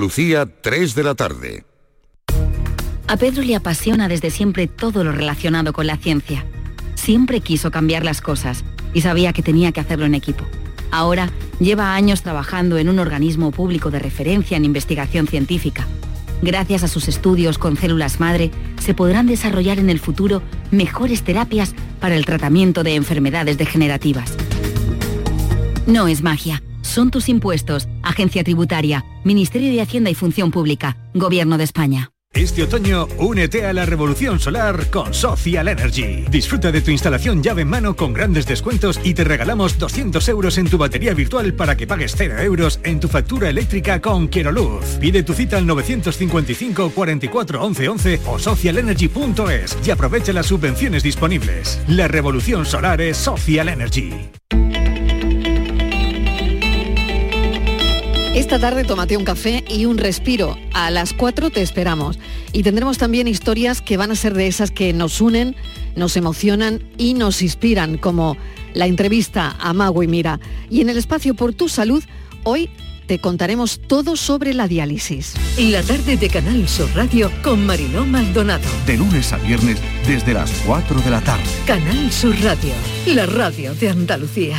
Lucía, 3 de la tarde. A Pedro le apasiona desde siempre todo lo relacionado con la ciencia. Siempre quiso cambiar las cosas y sabía que tenía que hacerlo en equipo. Ahora lleva años trabajando en un organismo público de referencia en investigación científica. Gracias a sus estudios con células madre, se podrán desarrollar en el futuro mejores terapias para el tratamiento de enfermedades degenerativas. No es magia, son tus impuestos, Agencia Tributaria, Ministerio de Hacienda y Función Pública, Gobierno de España. Este otoño, únete a la revolución solar con Social Energy. Disfruta de tu instalación llave en mano con grandes descuentos y te regalamos 200 euros en tu batería virtual para que pagues 0 euros en tu factura eléctrica con Quiero Luz. Pide tu cita al 955 44 11 11 o socialenergy.es y aprovecha las subvenciones disponibles. La revolución solar es Social Energy. Esta tarde tómate un café y un respiro. A las 4 te esperamos. Y tendremos también historias que van a ser de esas que nos unen, nos emocionan y nos inspiran, como la entrevista a Mago y Mira. Y en el espacio Por tu Salud, hoy te contaremos todo sobre la diálisis. Y la tarde de Canal Sur Radio con Mariló Maldonado. De lunes a viernes desde las 4 de la tarde. Canal Sur Radio, la radio de Andalucía.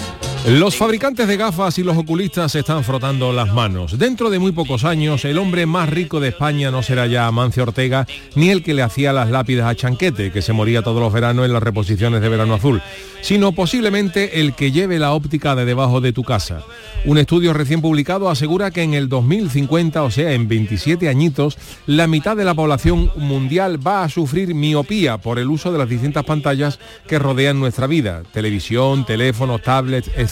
Los fabricantes de gafas y los oculistas se están frotando las manos. Dentro de muy pocos años, el hombre más rico de España no será ya Amancio Ortega, ni el que le hacía las lápidas a Chanquete, que se moría todos los veranos en las reposiciones de Verano Azul, sino posiblemente el que lleve la óptica de debajo de tu casa. Un estudio recién publicado asegura que en el 2050, o sea, en 27 añitos, la mitad de la población mundial va a sufrir miopía por el uso de las distintas pantallas que rodean nuestra vida, televisión, teléfonos, tablets, etc.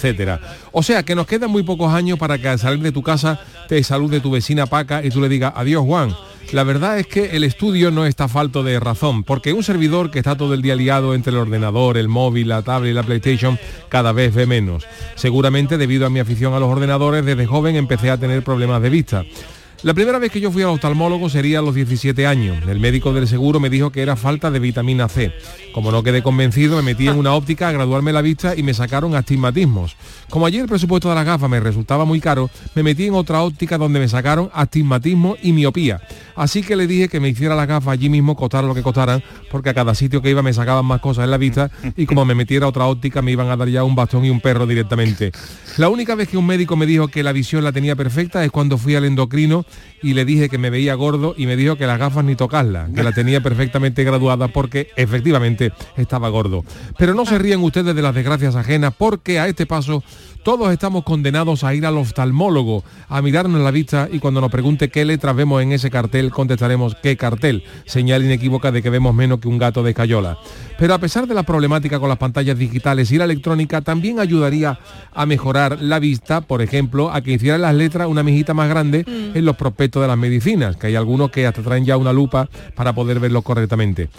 O sea, que nos quedan muy pocos años para que al salir de tu casa te salude tu vecina Paca y tú le digas, adiós Juan. La verdad es que el estudio no está falto de razón, porque un servidor que está todo el día liado entre el ordenador, el móvil, la tablet y la PlayStation, cada vez ve menos. Seguramente debido a mi afición a los ordenadores, desde joven empecé a tener problemas de vista. La primera vez que yo fui al oftalmólogo sería a los 17 años. El médico del seguro me dijo que era falta de vitamina C. Como no quedé convencido, me metí en una óptica a graduarme la vista y me sacaron astigmatismos. Como ayer el presupuesto de las gafas me resultaba muy caro, me metí en otra óptica donde me sacaron astigmatismo y miopía. Así que le dije que me hiciera las gafas allí mismo, costara lo que costaran, porque a cada sitio que iba me sacaban más cosas en la vista y como me metiera otra óptica me iban a dar ya un bastón y un perro directamente. La única vez que un médico me dijo que la visión la tenía perfecta es cuando fui al endocrino y le dije que me veía gordo y me dijo que las gafas ni tocarlas, que la tenía perfectamente graduada porque efectivamente estaba gordo. Pero no se ríen ustedes de las desgracias ajenas porque a este paso todos estamos condenados a ir al oftalmólogo, a mirarnos la vista y cuando nos pregunte qué letras vemos en ese cartel, contestaremos qué cartel, señal inequívoca de que vemos menos que un gato de cayola. Pero a pesar de la problemática con las pantallas digitales y la electrónica, también ayudaría a mejorar la vista, por ejemplo, a que hicieran las letras una mijita más grande en los prospectos de las medicinas, que hay algunos que hasta traen ya una lupa para poder verlo correctamente.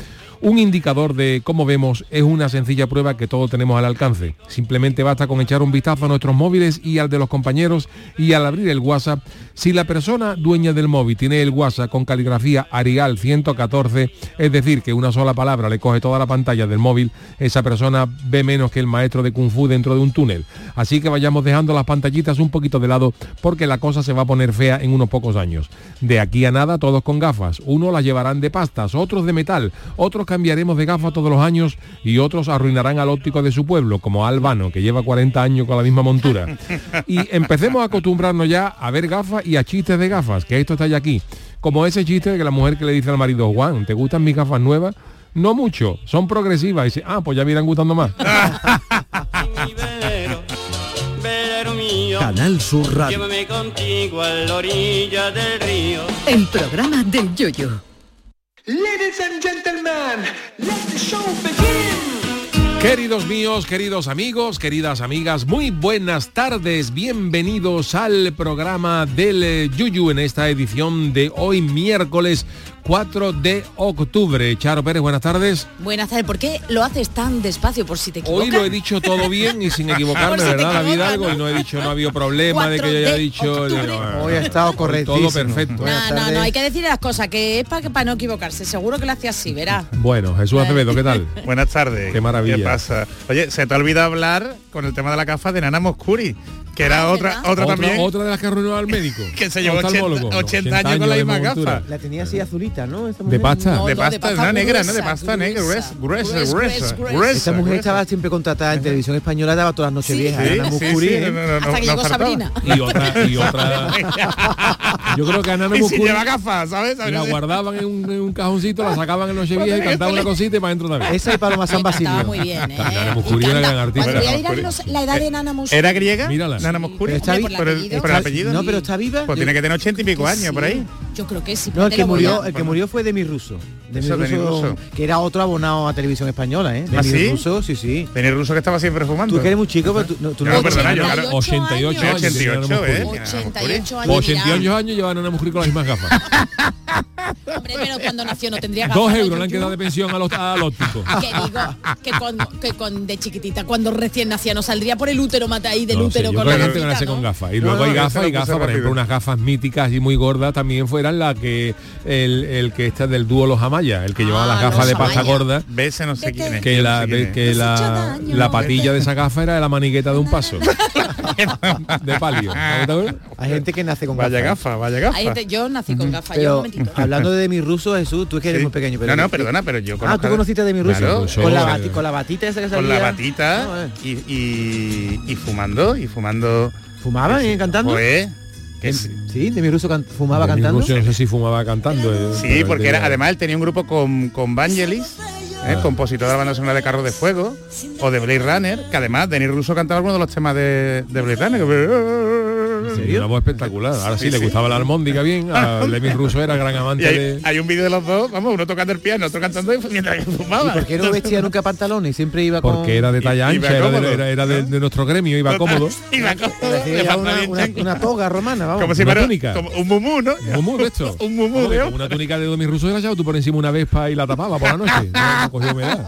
Un indicador de cómo vemos es una sencilla prueba que todos tenemos al alcance. Simplemente basta con echar un vistazo a nuestros móviles y al de los compañeros y al abrir el WhatsApp, si la persona dueña del móvil tiene el WhatsApp con caligrafía Arial 114, es decir, que una sola palabra le coge toda la pantalla del móvil, esa persona ve menos que el maestro de Kung Fu dentro de un túnel. Así que vayamos dejando las pantallitas un poquito de lado porque la cosa se va a poner fea en unos pocos años. De aquí a nada todos con gafas. Unos las llevarán de pastas, otros de metal, otros cambiaremos de gafas todos los años y otros arruinarán al óptico de su pueblo, como Albano, que lleva 40 años con la misma montura. Y empecemos a acostumbrarnos ya a ver gafas y a chistes de gafas, que esto está ya aquí. Como ese chiste de que la mujer que le dice al marido, Juan, ¿te gustan mis gafas nuevas? No mucho, son progresivas. Y dice, ah, pues ya me irán gustando más. Canal Sur Radio. Llévame contigo a la orilla del río. El programa del yoyo. Ladies and gentlemen, let the show begin. Queridos míos, queridos amigos, queridas amigas, muy buenas tardes, bienvenidos al programa del Yuyu en esta edición de hoy miércoles 4 de octubre. Charo Pérez, buenas tardes. Buenas tardes. ¿Por qué lo haces tan despacio por si te equivocas? Hoy lo he dicho todo bien y sin equivocarme, si ¿verdad? Vida equivocas, algo ¿no? y no he dicho, no ha habido problema de que yo 4 haya dicho. no, Hoy ha estado correctísimo. Todo perfecto. No, no, no, hay que decir las cosas, que es para que para no equivocarse. Seguro que lo hacía así, verá. Bueno, Jesús Acevedo, ¿qué tal? Buenas tardes. Qué maravilla. ¿Qué pasa? Oye, se te ha olvidado hablar con el tema de la gafa de Nana Moscuri, que era Ah, otra, otra también, otra de las que arruinó al médico. que se llevó 80, Oftalmólogo. 80 años con la de misma gafa. La tenía así azulita, ¿no? De mujer. pasta. No, de no, pasta, negra, no, de pasta negra, gruesa, gruesa, Gruesa, gruesa, gruesa. gruesa. Esa mujer gruesa. estaba siempre contratada en televisión española, daba todas las noches Sí. viejas. Sí, Ana sí, Muscuri, sí, ¿eh? no, no, no, Hasta que no llegó faltaba. Sabrina. Y otra, y otra. Yo creo que a Nana Y si Muscuri lleva gafas, ¿sabes? la guardaban en un, cajoncito, la sacaban en Nochevieja y cantaban una cosita y para adentro también. Esa y Paloma San Basilio. muy bien, ¿eh? Era gran artista. La edad de Nana Mouskouri. ¿Era griega? Mírala. Nana Moscuri. Pero está Hombre, vi- por el Pero, apellido. pero el apellido. No, pero está viva. Pues tiene que tener ochenta y pico años por ahí. Yo creo que sí. No, el que murió, a- el que murió fue Demi Russo. Demi Eso, Demi Russo, Russo. que era otro abonado a televisión española, ¿eh? ¿Ah, Demi sí? Russo, sí, sí. Denis Russo que estaba siempre fumando. Tú que eres muy chico, pero tú, no, tú No, no, perdona, yo, claro. 88 años. 88, ¿eh? 88 años. 88 años llevan a Nana Mujuri con las mismas gafas. Hombre, pero cuando nació no tendría gafas. Dos ¿no, euros le han quedado de pensión a los, al óptico. Que digo, que, cuando, que con, de chiquitita, cuando recién nacía, no saldría por el útero, mata ahí del No útero con la. Y luego hay gafas y gafas, por ejemplo, unas gafas míticas y muy gordas también las que el, el que está del dúo Los Amaya, el que llevaba Ah, las gafas de pasta Amaya. gorda. Ves, no sé quién es. Que la, sé quién es. que la, la patilla de esa gafa era la manigueta de un paso. de palio. Hay gente que nace con Vaya gafas. gafa, vaya gafa. Hay gente- yo nací con gafas, hablando de Demi Russo, Jesús, tú es que eres Sí. muy pequeño. Pero no, no, perdona, pero yo Ah, conozco tú a- conociste a Demi Russo. Claro, con, la bati- con la batita esa que con la salía. batita No, eh. y, y, y fumando, y fumando. ¿Fumaban eh, cantando? Pues, sí. Sí, Demi Russo can- fumaba Demi cantando. Russo no sé si fumaba cantando. eh, Sí, porque era, además él tenía un grupo con, con Vangelis, ¿eh? Ah. compositor de la banda sonora de Carros de Fuego, o de Blade Runner, que además Denis Russo cantaba algunos de los temas de, de Blade Runner. Sí, una voz espectacular. Ahora sí, Sí, le sí. gustaba la armónica bien. A Demi Russo era gran amante hay, de. hay un vídeo de los dos, vamos, uno tocando el piano, otro cantando mientras que ¿Y fumaba. por qué no vestía nunca pantalones? Siempre iba con... Porque era de talla ancha, era, de, era- era de- ¿no? de nuestro gremio, iba cómodo. Iba cómodo, ya una, una, una toga romana, vamos. como si una fuera túnica. como un mumú, ¿no? Un mumú de esto. Un mumú una túnica de Demi Russo la echado tú por encima una vespa y la tapaba por la noche. No, no cogía humedad.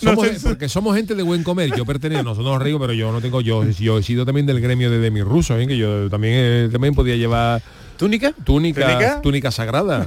Somos- No sé si- porque somos gente de buen comer. Yo pertenezco, nosotros nos río, pero yo no tengo, yo, yo he sido también del gremio de Demi Russo, ¿eh? que yo también, eh, también podía llevar ¿Túnica? túnica, ¿Túnica? túnica sagrada.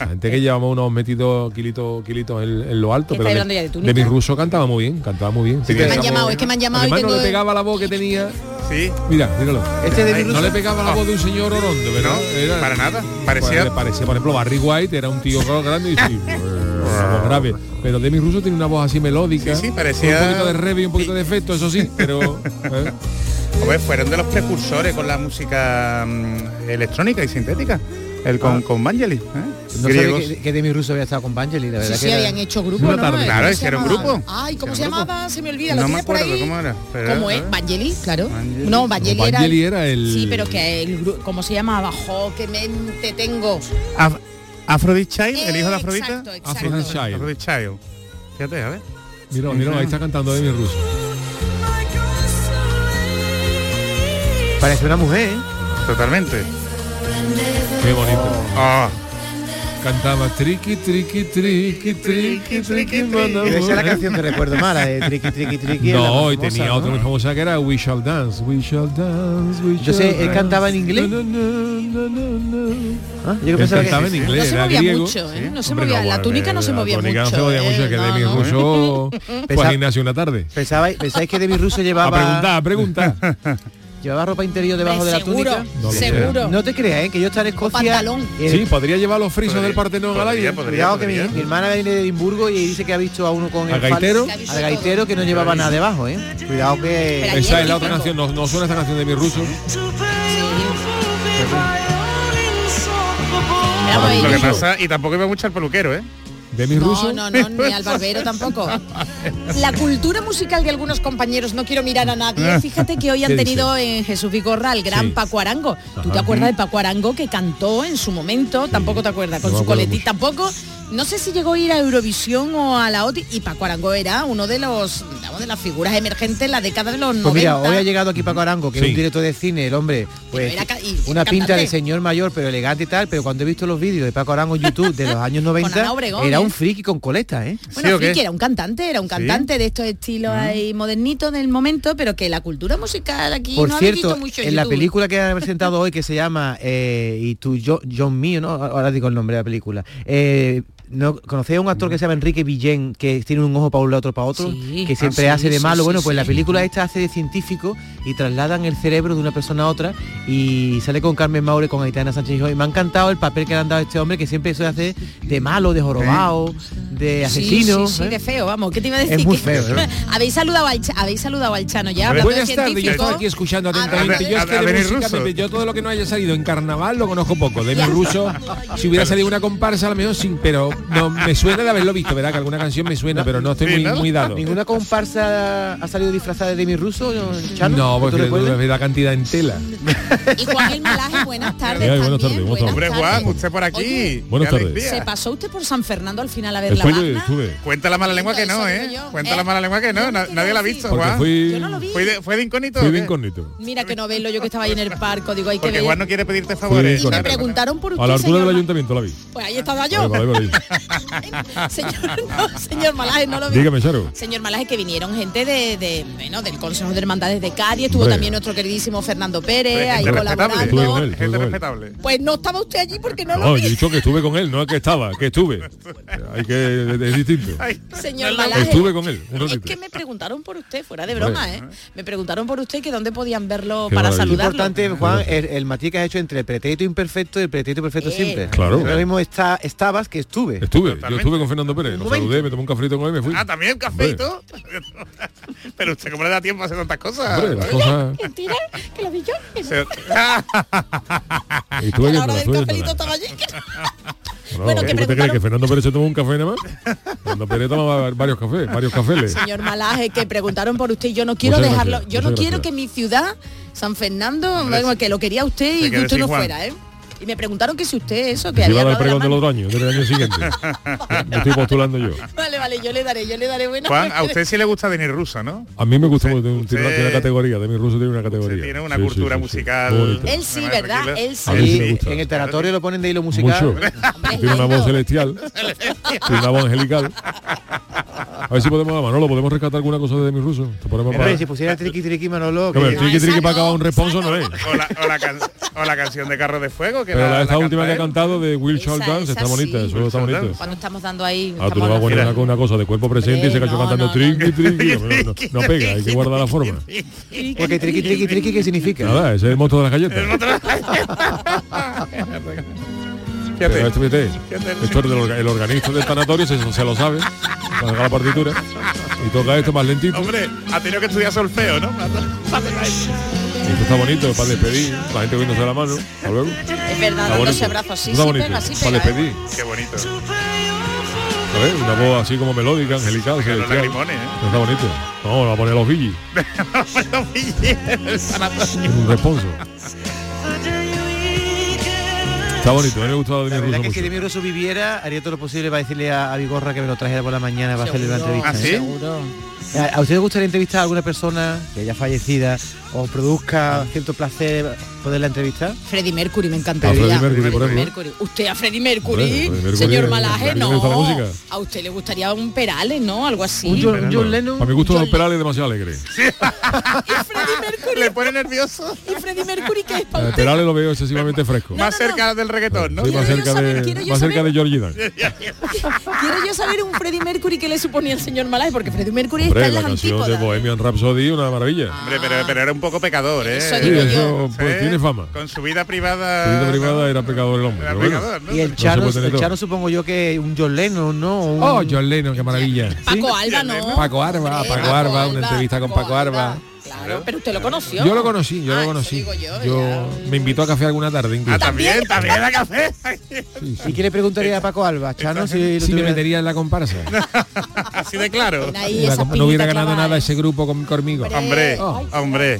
La gente que llevamos unos metidos kilitos, kilitos en, en lo alto, ¿Qué pero de, de túnica? Demi Russo cantaba muy bien, cantaba muy bien. Tenía me han llamado, es que me han llamado y Además no tengo- le pegaba la voz que tenía. Sí. Mira, míralo. Este de No le pegaba la voz de un señor orondo, ¿verdad? No, para nada. Parecía- parecía, por ejemplo, Barry White era un tío grande y sí, grave. Pero Demi Russo tiene una voz así melódica. Sí, sí, parecía- con Un poquito de rev y un poquito de efecto, eso sí, pero... ¿eh? Hombre, fueron de los precursores con la música mm, electrónica y sintética. El con, con Vangelis. ¿eh? No Griegos. sabía que, que Demi Russo había estado con Vangelis, la Sí, verdad sí, que era- habían hecho grupo, ¿no? ¿Cómo Claro, se hicieron llamaba? grupo. Ay, ¿cómo se Hicieron llamaba? Se me olvida, No ¿lo me tienes por acuerdo ahí? cómo era, pero- ¿Cómo es? ¿eh? Vangelis, claro. Vangelis. No, Vangelis era, Vangelis era el- Sí, pero que el grupo, ¿cómo se llamaba? Jo, qué mente tengo. Af- Aphrodite Child, el hijo de Afrodita. Aphrodite Child. Aphrodite Child. Fíjate, a ver. Mira, mira, ahí está cantando Demi Russo. Parece una mujer, ¿eh? Totalmente. Qué bonito. Ah, Cantaba triqui, triqui, triqui, triqui, triqui, Esa es la canción que recuerdo más, la de Triqui Triqui Triqui. la No, y tenía ¿no? otra muy famosa que era We Shall Dance, We Shall Dance, We Yo Shall sé, él cantaba en inglés. Na, na, na. ¿Ah? Yo Él cantaba que... en No inglés, se era movía griego. mucho, ¿eh? No se Hombre, movía, la túnica no se la movía túnica mucho. no se movía mucho, ¿eh? que No, Demi no. Russo fue al gimnasio una tarde. ¿Pensáis que Demi Russo A llevaba, preguntar, a preguntar. llevaba ropa interior debajo de la túnica? No seguro. No te creas, ¿eh? que yo estaba en Escocia. el- Sí, podría llevar los frisos del Partenón al aire. Cuidado que mi, mi hermana viene de Edimburgo y dice que ha visto a uno con ¿Al el fal- gaitero? Al gaitero que no llevaba nada debajo, ¿eh? Cuidado que. Pero Esa es la otra canción, no, no suena esta canción de mi ruso. Éramos Lo que pasa, y tampoco iba mucho al peluquero, ¿eh? ¿De mi No, ruso? no, no, ni al barbero tampoco. La cultura musical de algunos compañeros, no quiero mirar a nadie, fíjate que hoy han ¿Qué tenido en Jesús Vigorra al gran Sí. Paco Arango. ¿Tú te acuerdas de Paco Arango que cantó en su momento? Tampoco te acuerdas, con No su coletita. Tampoco, no sé si llegó a ir a Eurovisión o a la OTI, y Paco Arango era uno de los, digamos, de las figuras emergentes en la década de los 90. Pues mira, hoy ha llegado aquí Paco Arango, que Sí. es un director de cine, el hombre, pues era ca- y una pinta de señor mayor, pero elegante y tal, pero cuando he visto los vídeos de Paco Arango en YouTube de los años 90, Ana Obregón, era ¿eh? un friki con coleta, ¿eh? Bueno, ¿Sí qué? Friki era un cantante, era un cantante de estos estilos ahí modernitos del momento, pero que la cultura musical aquí Por no ha cierto, visto mucho en la película que han presentado hoy, que se llama eh, Y tú, yo, John Mío, ¿no? Ahora digo el nombre de la película. Eh, ¿no, ¿Conocéis a un actor que se llama Enrique Villén, que tiene un ojo para un lado, otro para otro? Sí. Que siempre Ah, hace sí, de sí, malo. sí, bueno, pues sí. la película esta hace de científico y trasladan el cerebro de una persona a otra y sale con Carmen Maure, con Aitana Sánchez. Y me ha encantado el papel que le han dado a este hombre, que siempre eso hace de malo, de jorobado, de asesino. Sí, sí, sí, ¿eh? de feo, vamos. ¿Qué te iba a decir? Es muy feo, ¿eh? habéis saludado al habéis saludado al Chano ya hablando Buenas de tardes, yo estaba aquí escuchando atentamente. a- Yo a- es que a de música, me- yo todo lo que no haya salido en carnaval lo conozco poco. De mi ruso, si hubiera salido una comparsa a lo mejor sí, pero no me suena de haberlo visto, ¿verdad? Que alguna canción me suena, pero no estoy muy, dado. ¿Ninguna comparsa ha salido disfrazada de Demi Russo, Chano? No, ¿Que tú porque ve la cantidad en tela. Y Juan el Malaje, buenas tardes. Buenas tardes, buenas Hombre, tardes. Juan, usted por aquí. Oye, Buenas Qué tardes. alegría. ¿Se pasó usted por San Fernando al final a ver Estuve, la banda? estuve. Cuenta la mala lengua que no, ¿eh? Cuenta Eh, la mala lengua que no. nadie la ha visto, Juan. Yo no lo vi. ¿Fue de, fue de incógnito? fui o de incógnito. Mira que no verlo yo que estaba ahí en el parco, digo, hay que Porque ver. Juan no quiere pedirte favores. Y me preguntaron por usted, A la altura del ayuntamiento la vi. Pues ahí estaba yo. señor, no, señor Malaje, no lo vi. Dígame, Charo. Señor Malaje, que vinieron gente de, de, bueno, del Consejo de Hermandades de Cádiz, estuvo Hombre. también nuestro queridísimo Fernando Pérez, ahí respetable. Estuve con colaborando. él. estuve Gente con él. respetable. Pues no estaba usted allí porque no, No, lo yo he vi. dicho que estuve con él, no es que estaba, que estuve. Hay que es distinto. Ay, Señor Malaje. Estuve con él, un Es que me preguntaron por usted, fuera de Hombre. broma, ¿eh? Me preguntaron por usted que dónde podían verlo Qué para maravilla. saludarlo. importante, Juan, el, el matiz que has hecho entre el pretérito imperfecto y el pretérito perfecto Eh. siempre. Claro. Ahora mismo está, estabas que estuve. Estuve, yo Totalmente. estuve con Fernando Pérez, lo saludé, me tomé un cafrito con él y me fui. Ah, también café y todo. Pero usted cómo le da tiempo a hacer tantas cosas. Hombre, las cosas... Mentira, que lo vi yo. que la viéndola, hora del viéndola. estaba allí. No, Bueno, que ¿tú te crees preguntaron- que Fernando Pérez se tomó un café nada más? Fernando Pérez tomaba varios cafés, varios cafés. Señor Malaje, que preguntaron por usted y yo no quiero Muchas dejarlo, gracias, yo no quiero gracias. que mi ciudad, San Fernando, bueno, que lo quería usted y que usted no fuera, ¿eh? Y me preguntaron que si usted eso, que Que iba había a dar el pregón del otro año, del año siguiente. Me estoy postulando yo. Vale, vale, yo le daré, yo le daré buena. Juan, a usted sí le gusta Denis Russo, ¿no? A mí me gusta tiene, usted- tiene una, tiene una categoría, de mi ruso tiene una Usted categoría. tiene una Sí, cultura sí, sí. musical. Él sí, ¿verdad? tranquila. Él sí. A en el tanatorio lo ponen de hilo musical. Mucho. Tiene una voz celestial, tiene una voz angelical. A ver si podemos, Manolo, podemos rescatar alguna cosa de mi ruso. Te ponemos Hombre, para... si pusiera triqui triqui Manolo, Que a que- triqui triqui para acabar un responso no. no es. O la, o la can- o la canción de Carro de Fuego. Que Pero la, la, esta la última que ha cantado de Will esa está bonita, eso está bonito. Cuando estamos dando ahí. Ah, tú vas a poner una, cosa de cuerpo presente y se cayó no, cantando no, triqui triqui. No, pega, hay que guardar la forma. Porque triqui triqui triqui, ¿qué significa? Nada, ese es el monstruo de las galletas. Fíjate. esto, fíjate, esto el organista del tanatorio se, se lo sabe, cuando haga la partitura, y toca esto más lentito. Hombre, ha tenido que estudiar solfeo, ¿no? Esto está bonito para despedir, la gente viéndose la mano. Hasta luego. Es verdad, dándose abrazos. Sí, Está sí, bonito, pega, sí, para pega. ¿eh? despedir. Qué bonito. A ver, una voz así como melódica, angelical, Que lagrimones, ¿eh? Está bonito. No, va a poner los billis. Es un responso. Está bonito, a mí me gustaba de La verdad que si. Demi Russo viviera, haría todo lo posible para decirle a, a Vigorra que me lo trajera por la mañana para hacerle Seguro, entrevista. ¿Ah, sí? Seguro. ¿A usted le gustaría entrevistar a alguna persona que haya fallecida o produzca cierto placer poderla entrevistar? Freddie Mercury me A encantaría. Freddie Mercury, por ejemplo. Mercury. Usted a Freddie Mercury, Hombre, Freddie Mercury, señor ¿a Malaje, no. la? A usted le gustaría un Perales, ¿no? Algo así. Un John, John Lennon. Para mi gusto John los perales es demasiado alegre. Y Freddie Mercury, Le pone nervioso. y Freddie Mercury que es El para usted. perales lo veo excesivamente fresco. Más no, no. cerca del reggaetón, ¿no? Sí, más cerca saber, de, más cerca de Georgie Dan. Quiero yo saber un Freddie Mercury que le suponía el señor Malaje, porque Freddie Mercury Hombre, está en la las canción de antípodas. Bohemian Rhapsody, una maravilla. Hombre, pero, pero era un poco pecador, ¿eh? Eso Sí, digo yo. Eso tiene fama. Con su vida privada. Su vida privada era pecador el hombre. Era pero bueno. pecador, ¿no? Y el Chano, el. Chano supongo yo que un John Lennon, ¿no? Un- Oh, John Lennon, qué maravilla. Paco Alba, ¿no? Paco Arba, Paco Arba, una entrevista con Paco Arba. Claro. Claro, pero usted lo conoció. Yo lo conocí, yo Ah, lo eso conocí. digo yo, Yo me invitó a café alguna tarde incluso. Ah, también, también a café. ¿Y qué le preguntaría a Paco Alba? Chano, si, lo Sí, me metería en la comparsa. Así de claro. La no hubiera ganado clavada, nada ese grupo con- conmigo. Hombre, Oh. hombre,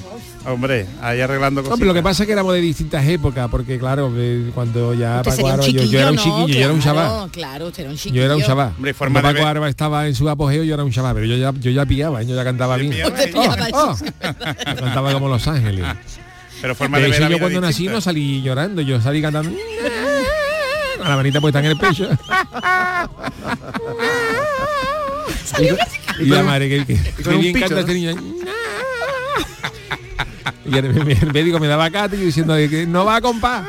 hombre, ahí arreglando cosas. Hombre, lo que pasa es que éramos de distintas épocas, porque claro, que cuando ya Usted Paco Arba, yo, yo era un ¿no? chiquillo, yo era un chaval. Claro, usted era un chiquillo. Yo era un chaval. Hombre, forma Paco Arba estaba en su apogeo, yo era un chaval, pero yo ya, yo ya pillaba, yo ya cantaba bien. Pillaba, Oh, Yo cantaba como Los Ángeles. Pero forma De de ver yo cuando nací distinta. no salí llorando, yo salí cantando. Con la manita puesta en el pecho. y, y la madre que, que, con que bien canta ¿no? este niño. Y el, el médico me daba cate y yo diciendo que no va compás.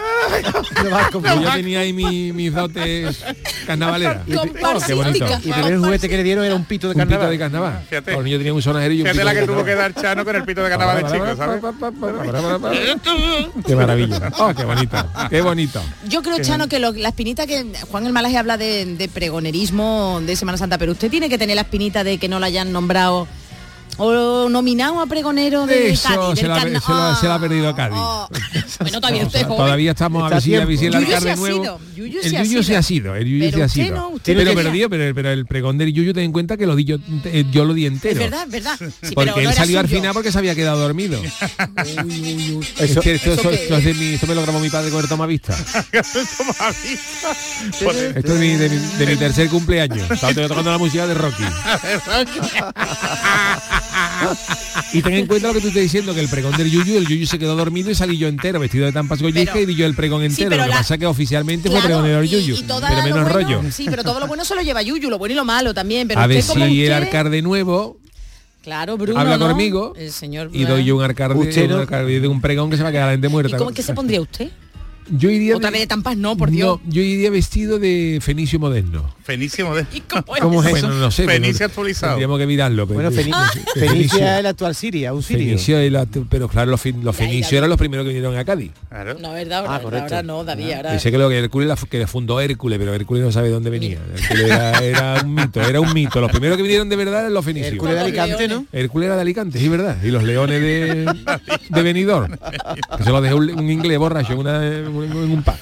No va a comprar. Y yo tenía ahí mi- mis dotes carnavaleras. Comparsística. qué bonito. Y el primer juguete que le dieron era un pito de Un pito carnaval. de carnaval. Fíjate. Los niños tenían un sonajero y un Fíjate pito la de que tuvo que carnaval. dar Chano con el pito de carnaval de chico, ¿sabes? Qué maravilla. Oh, qué bonito. Qué bonito. Yo creo, Chano, que lo- la espinita que Juan el Malaje habla de, de pregonerismo de Semana Santa, pero usted tiene que tener la espinita de que no la hayan nombrado o nominado a pregonero de Eso Cádiz. se la, se, la, se la ha perdido Ah, Cádiz. Bueno, todavía usted joven. estamos a Está ver si, a ver si el alcalde se ha nuevo. Yuyu el Yuyu se ha sido, el Yuyu se ha sido. no, pero no pero, el- pero el pregón del Yuyu ten en cuenta que lo di yo, eh, yo lo di Es entero. verdad, es verdad. Sí, porque pero él salió al final porque se había quedado dormido. Es Eso- que esto, ¿eso esto es de mi- esto me lo grabó mi padre con el toma vista. Esto es mi- de, mi, de mi tercer cumpleaños. Estaba tocando la música de Rocky. Y ten en cuenta lo que tú estás diciendo, que el pregón del Yuyu, el Yuyu se quedó dormido y salí yo entero, vestido de tampas gollisca y di yo el pregón entero. lo que la- pasa es que oficialmente Claro, fue pregonero el y- Yuyu, y pero menos bueno- rollo. Sí, pero todo lo bueno se lo lleva Yuyu, lo bueno y lo malo también. Pero A ver usted si el usted- alcalde nuevo Claro, Bruno, habla ¿no? conmigo El señor y doy yo un alcalde, no- de un pregón que se va a quedar la gente ¿Y muerta. cómo es que se pondría usted? Yo iría Otra vez de tampas no, por Dios. No, yo iría vestido de fenicio moderno. Fenísimo de... ¿Y cómo es? ¿Cómo es Bueno, eso? no sé. Fenicio bueno, actualizado. Tendríamos que mirarlo. pero- Bueno, Feni- Ah. Fenicia es el actual Siria, un sirio. Fenicio y la- pero claro, los, los fenicios eran los primeros que vinieron a Cádiz. Claro. No, verdad, ahora, Ah, correcto. ahora no, David, ahora... Yo sé que lo que Hércules la que fundó Hércules, pero Hércules no sabe dónde venía. Hércules era, era un mito, era un mito. Los primeros que vinieron de verdad eran los fenicios. Hércules de Alicante, ¿no? Hércules era de Alicante, sí, verdad. Y los leones de, de Benidorm. Que se los dejó un, un inglés borracho en, una- en un- pub.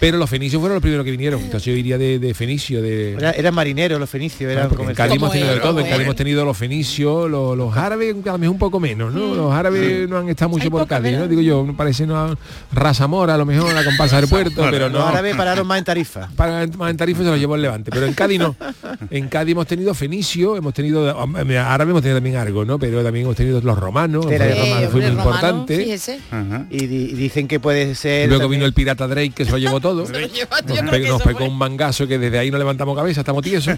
Pero los fenicios fueron los primeros que vinieron. Entonces yo iría de, de fenicio, de. Era- eran marineros los fenicios, eran Porque en. Cádiz hemos tenido de todo, en ¿Cómo Cádiz era? hemos tenido los fenicios, los, los árabes, a lo mejor un poco menos, ¿no? Los árabes no han estado mucho Hay por Cádiz, ¿no? Digo yo, me parece no raza mora, a lo mejor la comparsa del puerto, pero no. Los árabes pararon más en tarifa. Para más en Tarifa se los llevó el Levante, pero en Cádiz no. En Cádiz hemos tenido fenicio, hemos tenido árabe, hemos tenido también algo, ¿no? Pero también hemos tenido los romanos, Eh, fue muy romano, importante. Y, di- y dicen que puede ser. Luego también- vino el pirata Drake que se lo llevó todo. Nos, que pe- fue- pegó un mangazo que desde ahí no levantamos cabeza, estamos tiesos.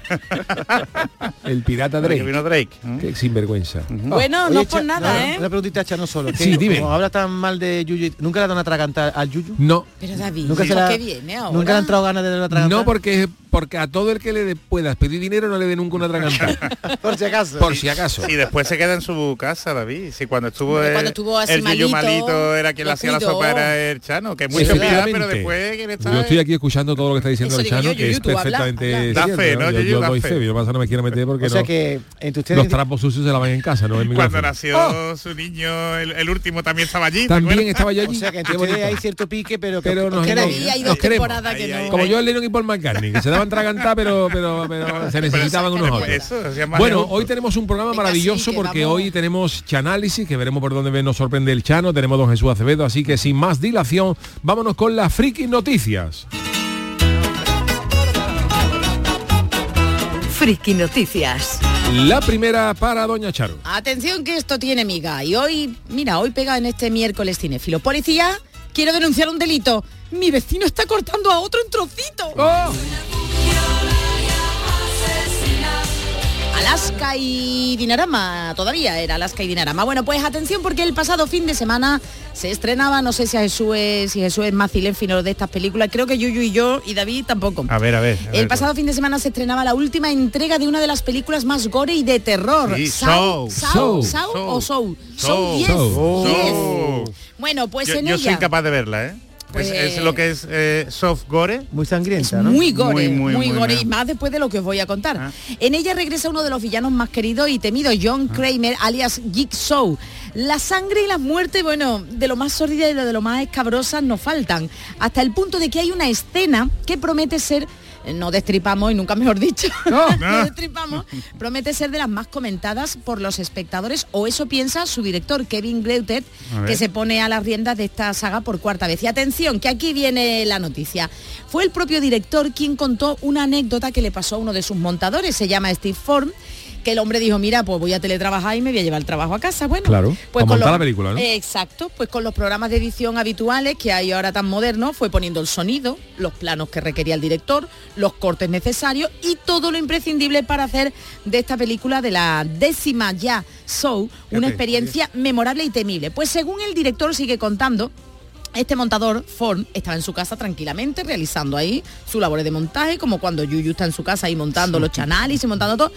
el pirata Que Drake. vino Drake. ¿no? Qué sinvergüenza. Bueno, no por nada, ¿eh? Una preguntita a Chano solo. que Sí, dime. Como habla tan mal de Yuyu, ¿nunca le ha dado una traganta al Yuyu? No, Pero David, Nunca se ¿por la- qué viene ahora? ¿Nunca le han entrado ganas de dar una traganta? no porque porque a todo el que le de- puedas pedir dinero no le dé nunca una tragantada. Por si acaso. por si acaso. Y después se queda en su casa, David. Si cuando estuvo, el- cuando estuvo así el Yuyu malito, malito era quien le hacía la sopa era el Chano, que es muy pero después está Yo estoy aquí escuchando todo lo que está diciendo yo, que es perfectamente. Da cierto, fe, ¿no? Yo, doy fe. yo no me quiero meter porque O sea no- que entre ustedes... los trapos sucios se lavan en casa, no en mi Cuando nació su niño, el, el último también estaba allí. ¿te También estaba yo O allí. sea que hay cierto pique, pero... que- Pero os nos Como yo, Lennon y Paul McCartney, que se daban tragantar, pero, pero, pero se necesitaban unos otros. Bueno, hoy tenemos un programa maravilloso porque hoy tenemos Chanálisis, que veremos por dónde nos sorprende el Chano, tenemos don Jesús Acevedo, así que sin más dilación, vámonos con las friki noticias. Friki Noticias. La primera para doña Charo. Atención que esto tiene miga. Y hoy, mira, hoy pega en este miércoles cinéfilo. Policía, quiero denunciar un delito. Mi vecino está cortando a otro en trocitos. ¡Oh! Alaska y Dinarama, todavía era Alaska y Dinarama. Bueno, pues atención porque el pasado fin de semana se estrenaba, no sé si a Jesús es, si Jesús es más cinéfilo de estas películas, creo que Yuyu y yo y David tampoco. A ver, a ver. a ver. El pasado fin de semana se estrenaba la última entrega de una de las películas más gore y de terror. Sí, Saw. Saw, Saw. Saw o Soul. Soul 10. Saw. 10. Oh. Bueno, pues yo, en yo ella... soy incapaz de verla, ¿eh? Pues, es, es lo que es eh, soft gore. Muy sangrienta, ¿no? Muy gore, muy, Muy, muy, muy gore bien. y más después de lo que os voy a contar. Ah. En ella regresa uno de los villanos más queridos y temidos, John Kramer, alias Jigsaw. La sangre y la muerte, bueno, de lo más sórdida y de lo más escabrosas nos faltan. Hasta el punto de que hay una escena que promete ser eh, no destripamos y nunca mejor dicho, no, destripamos, promete ser de las más comentadas por los espectadores o eso piensa su director Kevin ver. que se pone a las riendas de esta saga por cuarta vez. Y atención, que aquí viene la noticia. Fue el propio director quien contó una anécdota que le pasó a uno de sus montadores, se llama Steve Form, que el hombre dijo, mira, pues voy a teletrabajar y me voy a llevar el trabajo a casa. Bueno, Claro, pues con los- la película, ¿no? Exacto, pues con los programas de edición habituales que hay ahora tan modernos, fue poniendo el sonido, los planos que requería el director, los cortes necesarios y todo lo imprescindible para hacer de esta película de la décima ya show una experiencia memorable y temible. Pues según el director sigue contando, este montador, Ford, estaba en su casa tranquilamente realizando ahí sus labores de montaje, como cuando Yuyu está en su casa ahí montando los canales y montando todo.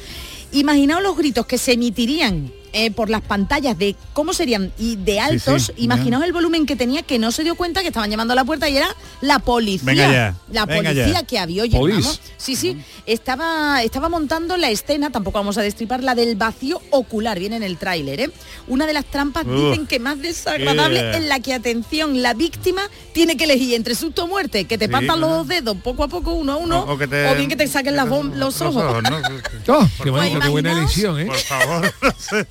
Imaginaos los gritos que se emitirían eh, por las pantallas de cómo serían y de altos. sí, Imaginaos el volumen que tenía que no se dio cuenta que estaban llamando a la puerta y era la policía. Venga ya, La venga policía ya. que había, oye, vamos, Sí, sí. Estaba, estaba montando la escena, tampoco vamos a destripar, la del vacío ocular, viene en el tráiler, ¿eh? Una de las trampas Uf. dicen que más desagradable Yeah. en la que, atención, la víctima tiene que elegir entre susto o muerte, que te Sí, partan los dos dedos poco a poco, uno a uno, O- o, o que te- bien que te saquen las bom- los ojos. Oh, qué, Pues bueno, qué buena elección, ¿eh? Por favor.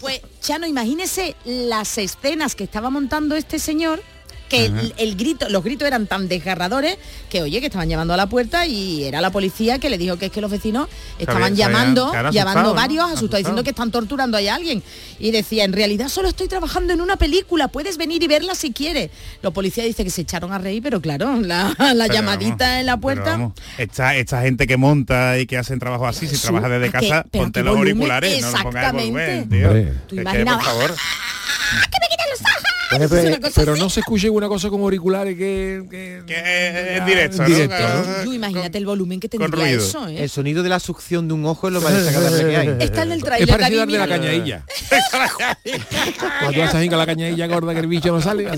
Pues, Chano, imagínese las escenas que estaba montando este señor que el, el grito, los gritos eran tan desgarradores que oye que estaban llamando a la puerta y era la policía que le dijo que es que los vecinos estaban llamando, llamando asustado, ¿no? varios, asustados Asustado. diciendo que están torturando ahí a alguien. Y decía, en realidad solo estoy trabajando en una película, puedes venir y verla si quieres. Los policías dicen que se echaron a reír, pero claro, la, la Pero llamadita vamos, en la puerta. vamos, esta, esta gente que monta y que hacen trabajo así, si Jesús, trabaja desde casa, ¿Pero a ponte los volumen? auriculares, no lo pongas de volumen, Exactamente. tío. Hombre. Es Tú que, imaginabas- por favor. Bueno, Es pero una cosa pero no se escucha una cosa como auriculares que... que en directo, en ¿no? directo, Claro. Tú imagínate el volumen que tendría ruido. eso, ¿eh? El sonido de la succión de un ojo es lo más desagradable que hay. Está en el Es trailer, parecido al de la cañadilla. Cuando tú haces con la cañadilla gorda que el bicho no sale.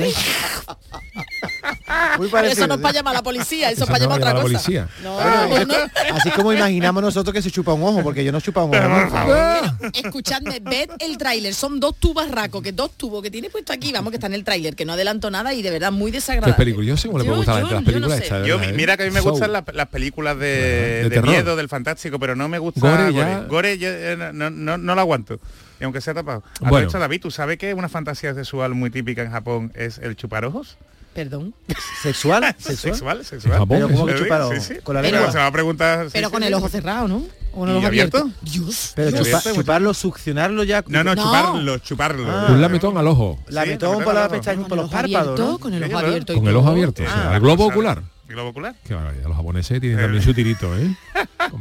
Muy parecido. eso no es para llamar a la policía, eso es para no llamar a otra a la cosa. policía. No, Bueno, no. Así como imaginamos nosotros que se chupa un ojo, porque yo no chupa un ojo. ¿no? Escuchadme, ved el tráiler, son dos tubos racos, que dos tubos que tiene puesto aquí, vamos que está en el tráiler, que no adelanto nada y de verdad muy ¿Qué desagradable. película? Yo sé cómo le puede gustar la yo- las películas sé. estas, Yo, mira que a mí me gustan las, las películas de, de de miedo, del fantástico, pero no me gusta Gore Gore. ya- Gore, yo, eh, no, no, no lo aguanto. Y aunque sea tapado. A Bueno. hecho, David, ¿tú sabes que una fantasía sexual muy típica en Japón es el chupar ojos? Perdón. ¿Sexual? ¿Sexual? Sexual, sexual. Pero ¿cómo que Sí, sí, sí. ¿Con la Pero lengua? Se va a preguntar... sí, Pero sí, con sí, el sí. ojo cerrado, ¿no? O con el ¿Y ojo abierto. abierto? Dios. Pero Dios. chupa- Abierto, chuparlo, succionarlo ya. No, no, No. chuparlo, chuparlo. Ah. Un lametón al ojo. Lametón Sí, por la con el pestaña, el los ojo párpados, abierto, ¿no? con el ojo abierto. Con el ojo abierto. o sea, globo ocular. ¿El globo ocular? Qué barbaridad, los japoneses tienen también su tirito, ¿eh?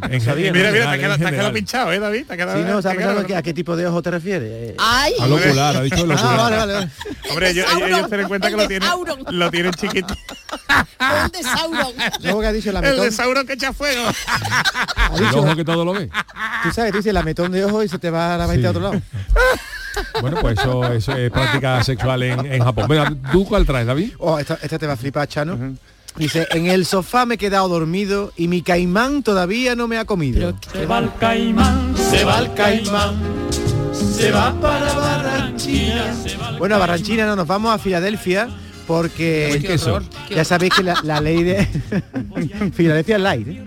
Mira, mira, te general, has quedado- pinchado, ¿eh, David? Sí, no, que- a qué tipo de ojo te refieres. Eh, Ay, Al ocular, ha dicho el Ah, ocular. vale, vale, vale. Hombre, ellos, ellos ten en cuenta el que lo tienen, lo tienen chiquito. el de Sauron. Luego que ha dicho El lametón. de Sauron que echa fuego. Ha El ojo que todo lo ve. tú sabes, tú dices lametón de ojo y se te va la mente Sí. a otro lado. Bueno, pues eso, eso es práctica sexual en, en Japón. Venga, ¿tú cuál traes, David? Oh, esta, esta te va a flipar, Chano. Dice, en el sofá me he quedado dormido y mi caimán todavía no me ha comido. Se va el caimán, se va el caimán, se va para va Bueno, a Barranchina no, nos vamos a Filadelfia porque queso. ya sabéis que la, la ley de Filadelfia es light, ¿eh?